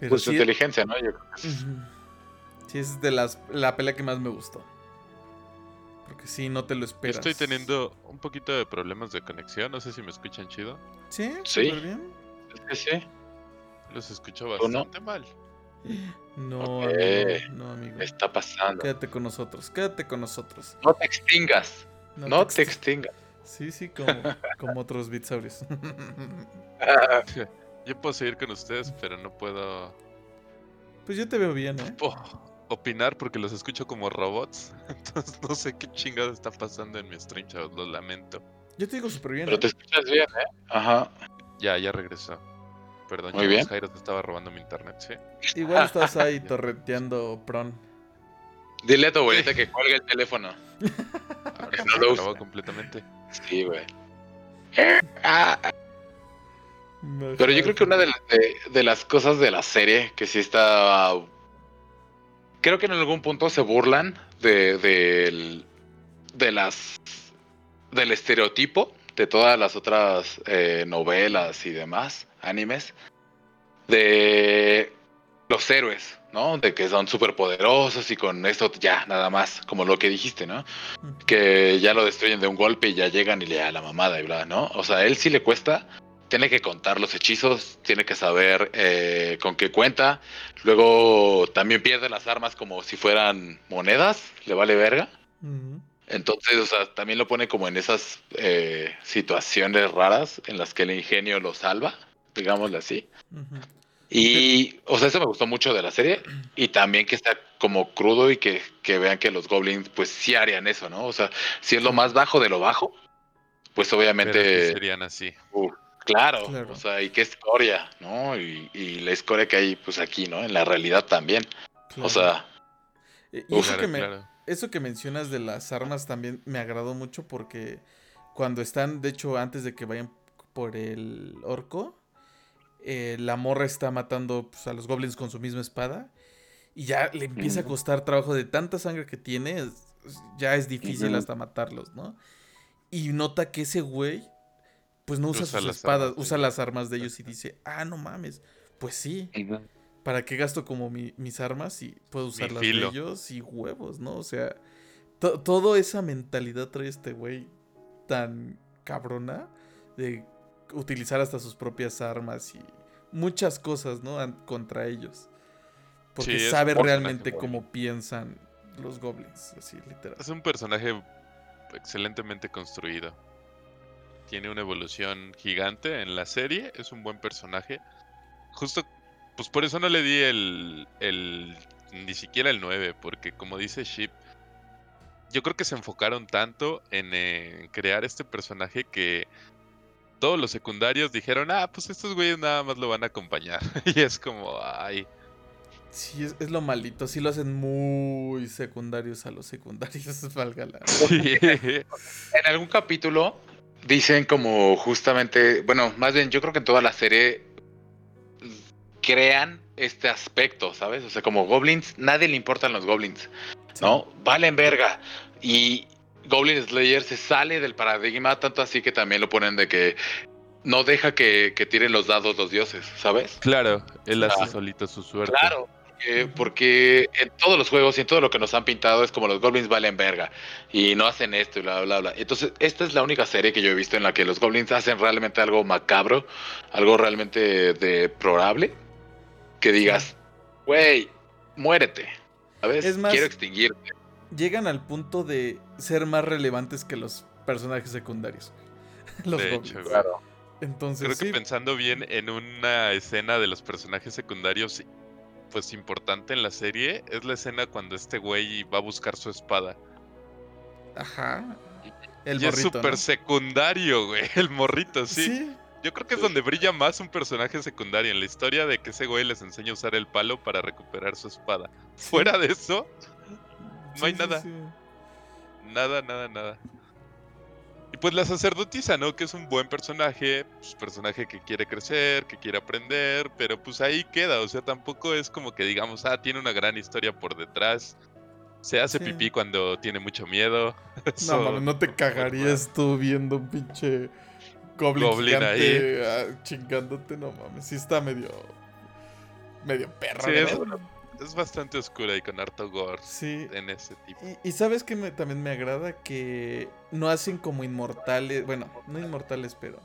Pero Pues su inteligencia, ¿no? Yo creo que. Sí, es de las la pelea que más me gustó. Porque sí, no te lo Yo esperas. estoy teniendo un poquito de problemas de conexión. No sé si me escuchan chido. Sí, Sí. bien. sí, sí. Los escucho ¿Tú no? bastante mal. No, Ok. amigo, no, amigo. ¿Qué está pasando? Quédate con nosotros, quédate con nosotros. No te extingas. No, te ex- extingas. Sí, sí, como, como otros bitsaurios. Yo puedo seguir con ustedes, pero no puedo pues yo te veo bien, ¿eh? o- opinar porque los escucho como robots. Entonces no sé qué chingado está pasando en mi stream, chavos. Lo lamento. Yo te digo súper bien. Pero ¿eh? te escuchas bien, ¿eh? Ajá. Ya, ya regresó. Perdón, Muy chavos, bien. Jairo te estaba robando mi internet, sí. Igual estás ahí torrenteando Pron. Dile a tu abuelita que cuelgue el teléfono. Ahora Que sí no se lo acabó completamente. Sí, güey. Ah, pero yo creo que una de, de- de las cosas de la serie que sí está. Creo que en algún punto se burlan de, del- de las. del estereotipo de todas las otras eh, novelas y demás, animes, de los héroes, ¿no? De que son súper poderosos y con esto ya, nada más, como lo que dijiste, ¿no? que ya lo destruyen de un golpe y ya llegan y le da la mamada y bla, ¿no? O sea, a él sí le cuesta, tiene que contar los hechizos, tiene que saber eh, con qué cuenta, luego también pierde las armas como si fueran monedas, le vale verga. Entonces, o sea, también lo pone como en esas eh, situaciones raras en las que el ingenio lo salva, digámoslo así. Y, o sea, eso me gustó mucho de la serie. Y también que está como crudo y que, que vean que los goblins, pues sí harían eso, ¿no? O sea, si es lo más bajo de lo bajo, pues obviamente, serían así. uh, claro, Claro. o sea, y qué escoria, ¿no? Y, y la escoria que hay, pues aquí, ¿no? En la realidad también. O sea, Y- y eso, Claro, que me- claro. eso que mencionas de las armas también me agradó mucho porque cuando están, de hecho, antes de que vayan por el orco. eh, la morra está matando pues, a los goblins con su misma espada. Y ya le empieza a costar trabajo de tanta sangre que tiene. es- ya es difícil hasta matarlos, ¿no? Y nota que ese güey, pues no usa, Usa sus las espadas, armas de usa ellos. las armas de ellos y dice, ah, no mames, pues sí. ¿Para qué gasto como mi- mis armas y puedo usar las de ellos y huevos, ¿no? O sea, to- toda esa mentalidad trae este güey tan cabrona de utilizar hasta sus propias armas y muchas cosas, ¿no? An- contra ellos. Porque Sí, sabe realmente cómo piensan los goblins, así literal. Es un personaje excelentemente construido. Tiene una evolución gigante en la serie. Es un buen personaje. Justo, pues por eso no le di el, el ni siquiera el 9, porque como dice Ship, yo creo que se enfocaron tanto en, eh, en crear este personaje que todos los secundarios dijeron, ah, pues estos güeyes nada más lo van a acompañar. y es como, ay, Sí, es, es lo malito, sí lo hacen muy secundarios a los secundarios, valga la... sí. En algún capítulo dicen como justamente, bueno, más bien yo creo que en toda la serie crean este aspecto, ¿sabes? O sea, como goblins, nadie le importan los goblins, ¿no? Valen verga. Y Goblin Slayer se sale del paradigma, tanto así que también lo ponen de que no deja que, que tiren los dados los dioses, ¿sabes? Claro, él hace Ah. solito su suerte. Claro, porque, porque en todos los juegos y en todo lo que nos han pintado es como los goblins valen verga y no hacen esto y bla, bla, bla. Entonces, esta es la única serie que yo he visto en la que los goblins hacen realmente algo macabro, algo realmente deplorable, que digas, güey, muérete, ¿sabes? Es más- Quiero extinguirte. Llegan al punto de ser más relevantes que los personajes secundarios. los De goblins. hecho. Claro. Entonces, Creo que sí, pensando bien en una escena de los personajes secundarios, pues importante en la serie, es la escena cuando este güey va a buscar su espada. ajá. El y es morrito, súper ¿no? secundario, güey, el morrito, sí. Sí, Yo creo que es donde brilla más un personaje secundario en la historia de que ese güey les enseña a usar el palo para recuperar su espada. Fuera de eso, no hay sí, nada. sí. nada, nada, nada. Pues la sacerdotisa, ¿no? Que es un buen personaje, pues personaje que quiere crecer, que quiere aprender, pero pues ahí queda, o sea, tampoco es como que digamos, ah, tiene una gran historia por detrás. Se hace Sí. pipí cuando tiene mucho miedo. No, Eso- mames, no te cagarías tú viendo un pinche goblin, Goblin gigante ah, chingándote, no mames. Sí está medio. medio perra, Sí, es, ¿no? Es bastante oscura y con harto gore Sí. en ese tipo. Y, y sabes que me- también me agrada que no hacen como inmortales, bueno, no inmortales, pero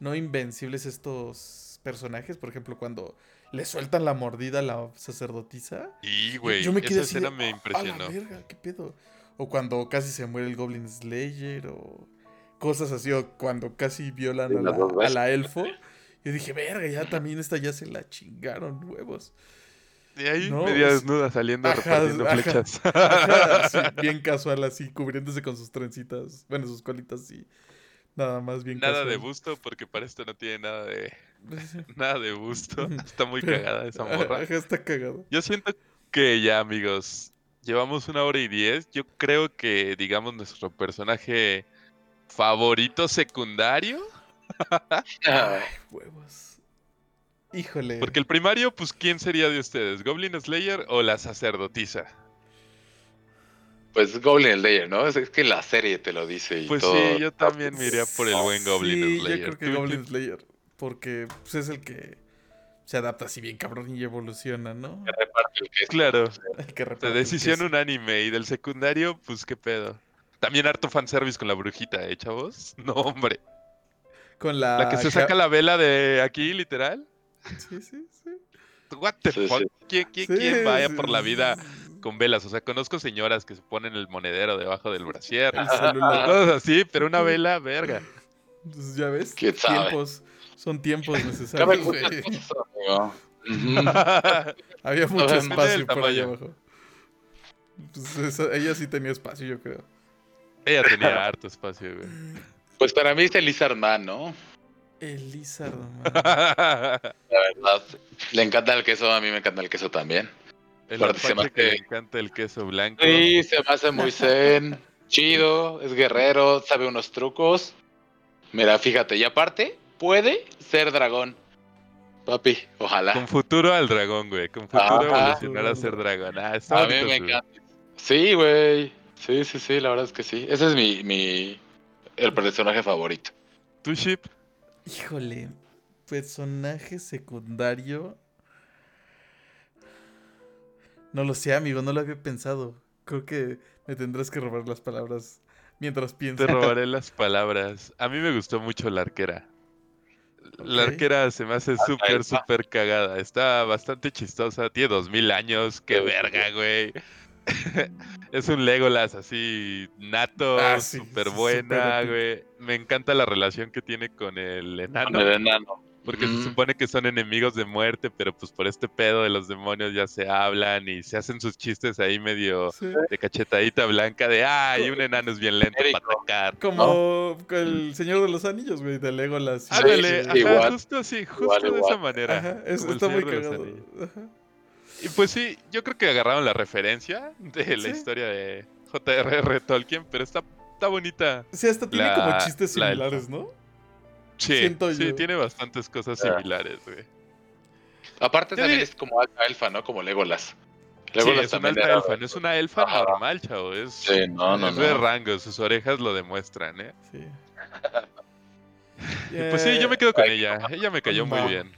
no invencibles estos personajes. Por ejemplo, cuando le sueltan la mordida a la sacerdotisa. Y, güey, yo me quedé esa así de, escena me "A- impresionó. A la verga, ¿qué pedo? O cuando casi se muere el Goblin Slayer, o cosas así, o cuando casi violan a la, a la elfo. Yo dije, verga, ya también esta ya se la chingaron huevos. Y ahí No, media es- desnuda saliendo Ajá, repartiendo ajá. flechas. Ajá, bien casual, así, cubriéndose con sus trencitas, bueno, sus colitas y nada más bien Nada de busto, porque para esto no tiene nada de Sí. nada de busto. Está muy Pero- cagada esa morra. Ajá, está cagado. Yo siento que ya, amigos, llevamos una hora y diez. Yo creo que, digamos, nuestro personaje favorito secundario. Ay, Huevos. Híjole. Porque el primario, pues, ¿quién sería de ustedes? ¿Goblin Slayer o la sacerdotisa? Pues Goblin Slayer, ¿no? Es, es que la serie te lo dice y Pues todo. sí, yo también me iría por el buen Goblin sí, Slayer. yo creo que ¿Tú- tú- Goblin Slayer. Porque pues, es el que se adapta así bien cabrón y evoluciona, ¿no? Que reparte el queso. Claro, que de reparte decisión unánime. Y del secundario, pues, ¿qué pedo? También harto fanservice con la brujita, ¿eh, chavos? No, hombre. Con la. La que se saca la vela de aquí, literal. Sí, sí, sí. What the Sí, fuck? sí. ¿Quién, quién- Sí, quién vaya sí, por la vida con velas? O sea, conozco señoras que se ponen el monedero debajo del brasier. Cosas así, pero una vela, verga. Pues, ya ves. Tiempos. Son tiempos necesarios. Había mucho espacio por ahí tamaño. abajo. Pues, esa- ella sí tenía espacio, yo creo. Ella tenía harto espacio, güey. Pues para mí es el Lizard Man, ¿no? El Lizard, man. La verdad. Le encanta el queso, a mí me encanta el queso también. El Aparte se me aparte que le encanta el queso blanco. Sí, se me hace muy zen, chido, es guerrero, sabe unos trucos. Mira, fíjate, y aparte, puede ser dragón. Papi, ojalá. Con futuro al dragón, güey. Con futuro Ajá. evolucionar a ser dragón. Ah, está A mí me encanta. Sí, güey. Sí, sí, sí, la verdad es que sí. Ese es mi, mi el personaje favorito. ¿Tu ship? Híjole, personaje secundario. No lo sé, amigo, no lo había pensado. Creo que me tendrás que robar las palabras mientras pienso. Te robaré las palabras. A mí me gustó mucho la arquera. La arquera se me hace súper, súper cagada. Está bastante chistosa. Tiene dos mil años. ¡Qué verga, güey! es un Legolas así nato, Ah, sí, súper buena, güey. Me encanta la relación que tiene con el enano. Con el enano. Porque se supone que son enemigos de muerte, pero pues por este pedo de los demonios ya se hablan y se hacen sus chistes ahí medio Sí. de cachetadita blanca de ay, un enano es bien lento para atacar. Como el Señor de los Anillos, güey, de Legolas. Ándale, sí, justo así, justo Igual, de igual. esa manera. Ajá, es- está muy cagado. Ajá. Y pues sí, yo creo que agarraron la referencia de la Sí. historia de J.R.R. Tolkien, pero está, está bonita. Sí, hasta tiene La- como chistes la similares, ¿no? Sí, Siento sí, yo. tiene bastantes cosas similares, güey. Aparte Yo también es como alta elfa, ¿no? Como Legolas. Sí, Legolas es una alta era- elfa, no es una elfa Ajá. normal, chavo. Es, Sí, no, no, es de rango, sus orejas lo demuestran, ¿eh? Sí. Pues sí, yo me quedo con ella. Ella me cayó muy bien.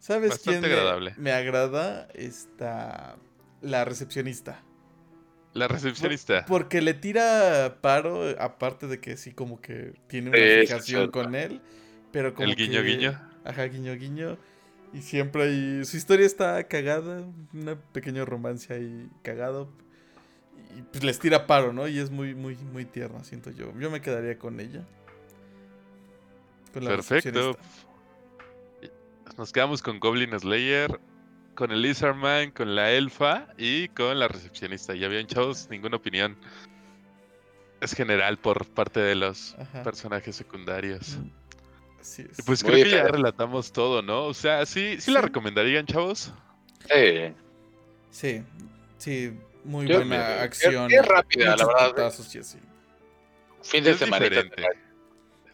¿Sabes bastante quién me- agradable. Me, agrada? Esta. La recepcionista. La recepcionista. Porque le tira paro, aparte de que sí, como que tiene una fijación con él. Pero como El guiño, que- guiño. Ajá, guiño, guiño. Y siempre hay. Su historia está cagada. Un pequeño romance ahí cagado. Y pues les tira paro, ¿no? Y es muy, muy, muy tierna, siento yo. Yo me quedaría con ella. Con la Perfecto. Nos quedamos con Goblin Slayer, con el Lizardman, con la elfa y con la recepcionista. Ya bien, chavos, ninguna opinión. Es general por parte de los Ajá. personajes secundarios. Así es. Y pues Muy creo que ya relatamos todo, ¿no? O sea, sí, sí la recomendarían, chavos. Sí. Sí, sí, muy Yo- buena es- acción. es rápida, la verdad. putazos y así. Fin de es semana. diferente.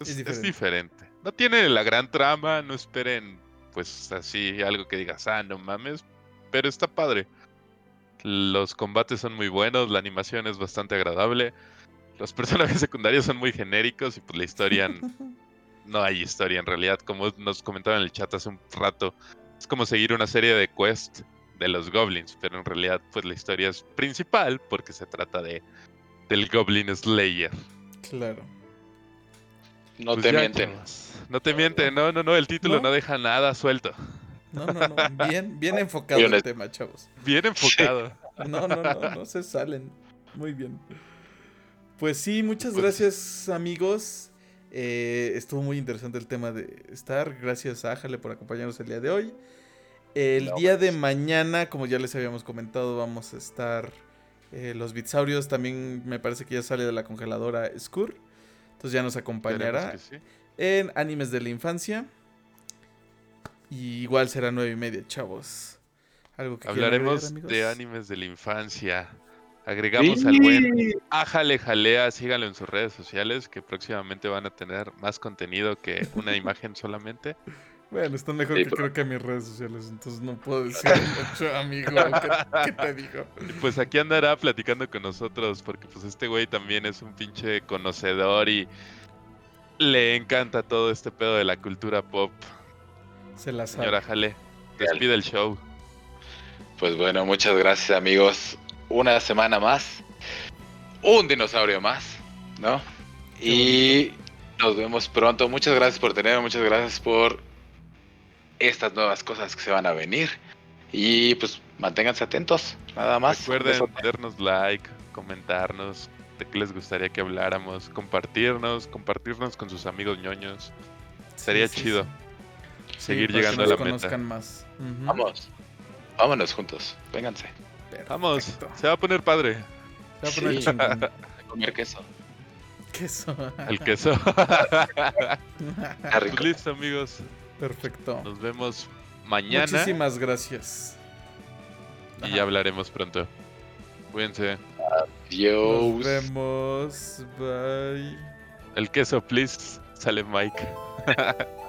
Es, Es es diferente. No tiene la gran trama, no esperen, pues así, algo que digas, ah, no mames, pero está padre. Los combates son muy buenos, la animación es bastante agradable. Los personajes secundarios son muy genéricos y pues la historia, no hay historia en realidad, como nos comentaban en el chat hace un rato. Es como seguir una serie de quest de los goblins, pero en realidad pues la historia es principal porque se trata de del Goblin Slayer. Claro. No Pues te mienten. chavos. No te mienten, no, no, no, el título ¿No? no, deja nada suelto. No, no, no. Bien, bien enfocado el tema, chavos. Bien enfocado. No, no, no, no se salen. Muy bien. Pues sí, muchas Pues- gracias, amigos. Eh, estuvo muy interesante el tema de estar. Gracias a Jale por acompañarnos el día de hoy. El No, día de mañana, como ya les habíamos comentado, vamos a estar eh, los Bitsaurios. También me parece que ya sale de la congeladora Skur. Entonces ya nos acompañará sí. En Animes de la Infancia. Y igual será nueve y media, chavos. Algo que Hablaremos agregar, de animes de la infancia. Agregamos al buen Ájale Jalea, síganlo en sus redes sociales que próximamente van a tener más contenido que una imagen solamente. Bueno, están mejor Sí, que pero- creo que mis redes sociales, entonces no puedo decir mucho, amigo. ¿Qué, qué te digo? Pues aquí andará platicando con nosotros porque pues este güey también es un pinche conocedor y le encanta todo este pedo de la cultura pop. Se la sabe. Señora Jale, despide el show. Pues bueno, muchas gracias amigos. Una semana más. Un dinosaurio más, ¿no? Y nos vemos pronto. Muchas gracias por tener, muchas gracias por estas nuevas cosas que se van a venir. Y pues manténganse atentos, nada más. Recuerden darnos like, comentarnos de qué les gustaría que habláramos, compartirnos, compartirnos con sus amigos ñoños. Sería Sí, sí, chido sí. seguir llegando a la conozcan meta. más. Vamos. Vámonos juntos. Vénganse. Vamos, se va a poner padre. Se va a poner comer queso. Queso. El queso. Pues listo, amigos. Perfecto. Nos vemos mañana Muchísimas gracias. y ya hablaremos pronto. Cuídense. Nos Dios. vemos. Bye. El queso, please. Sale Mike.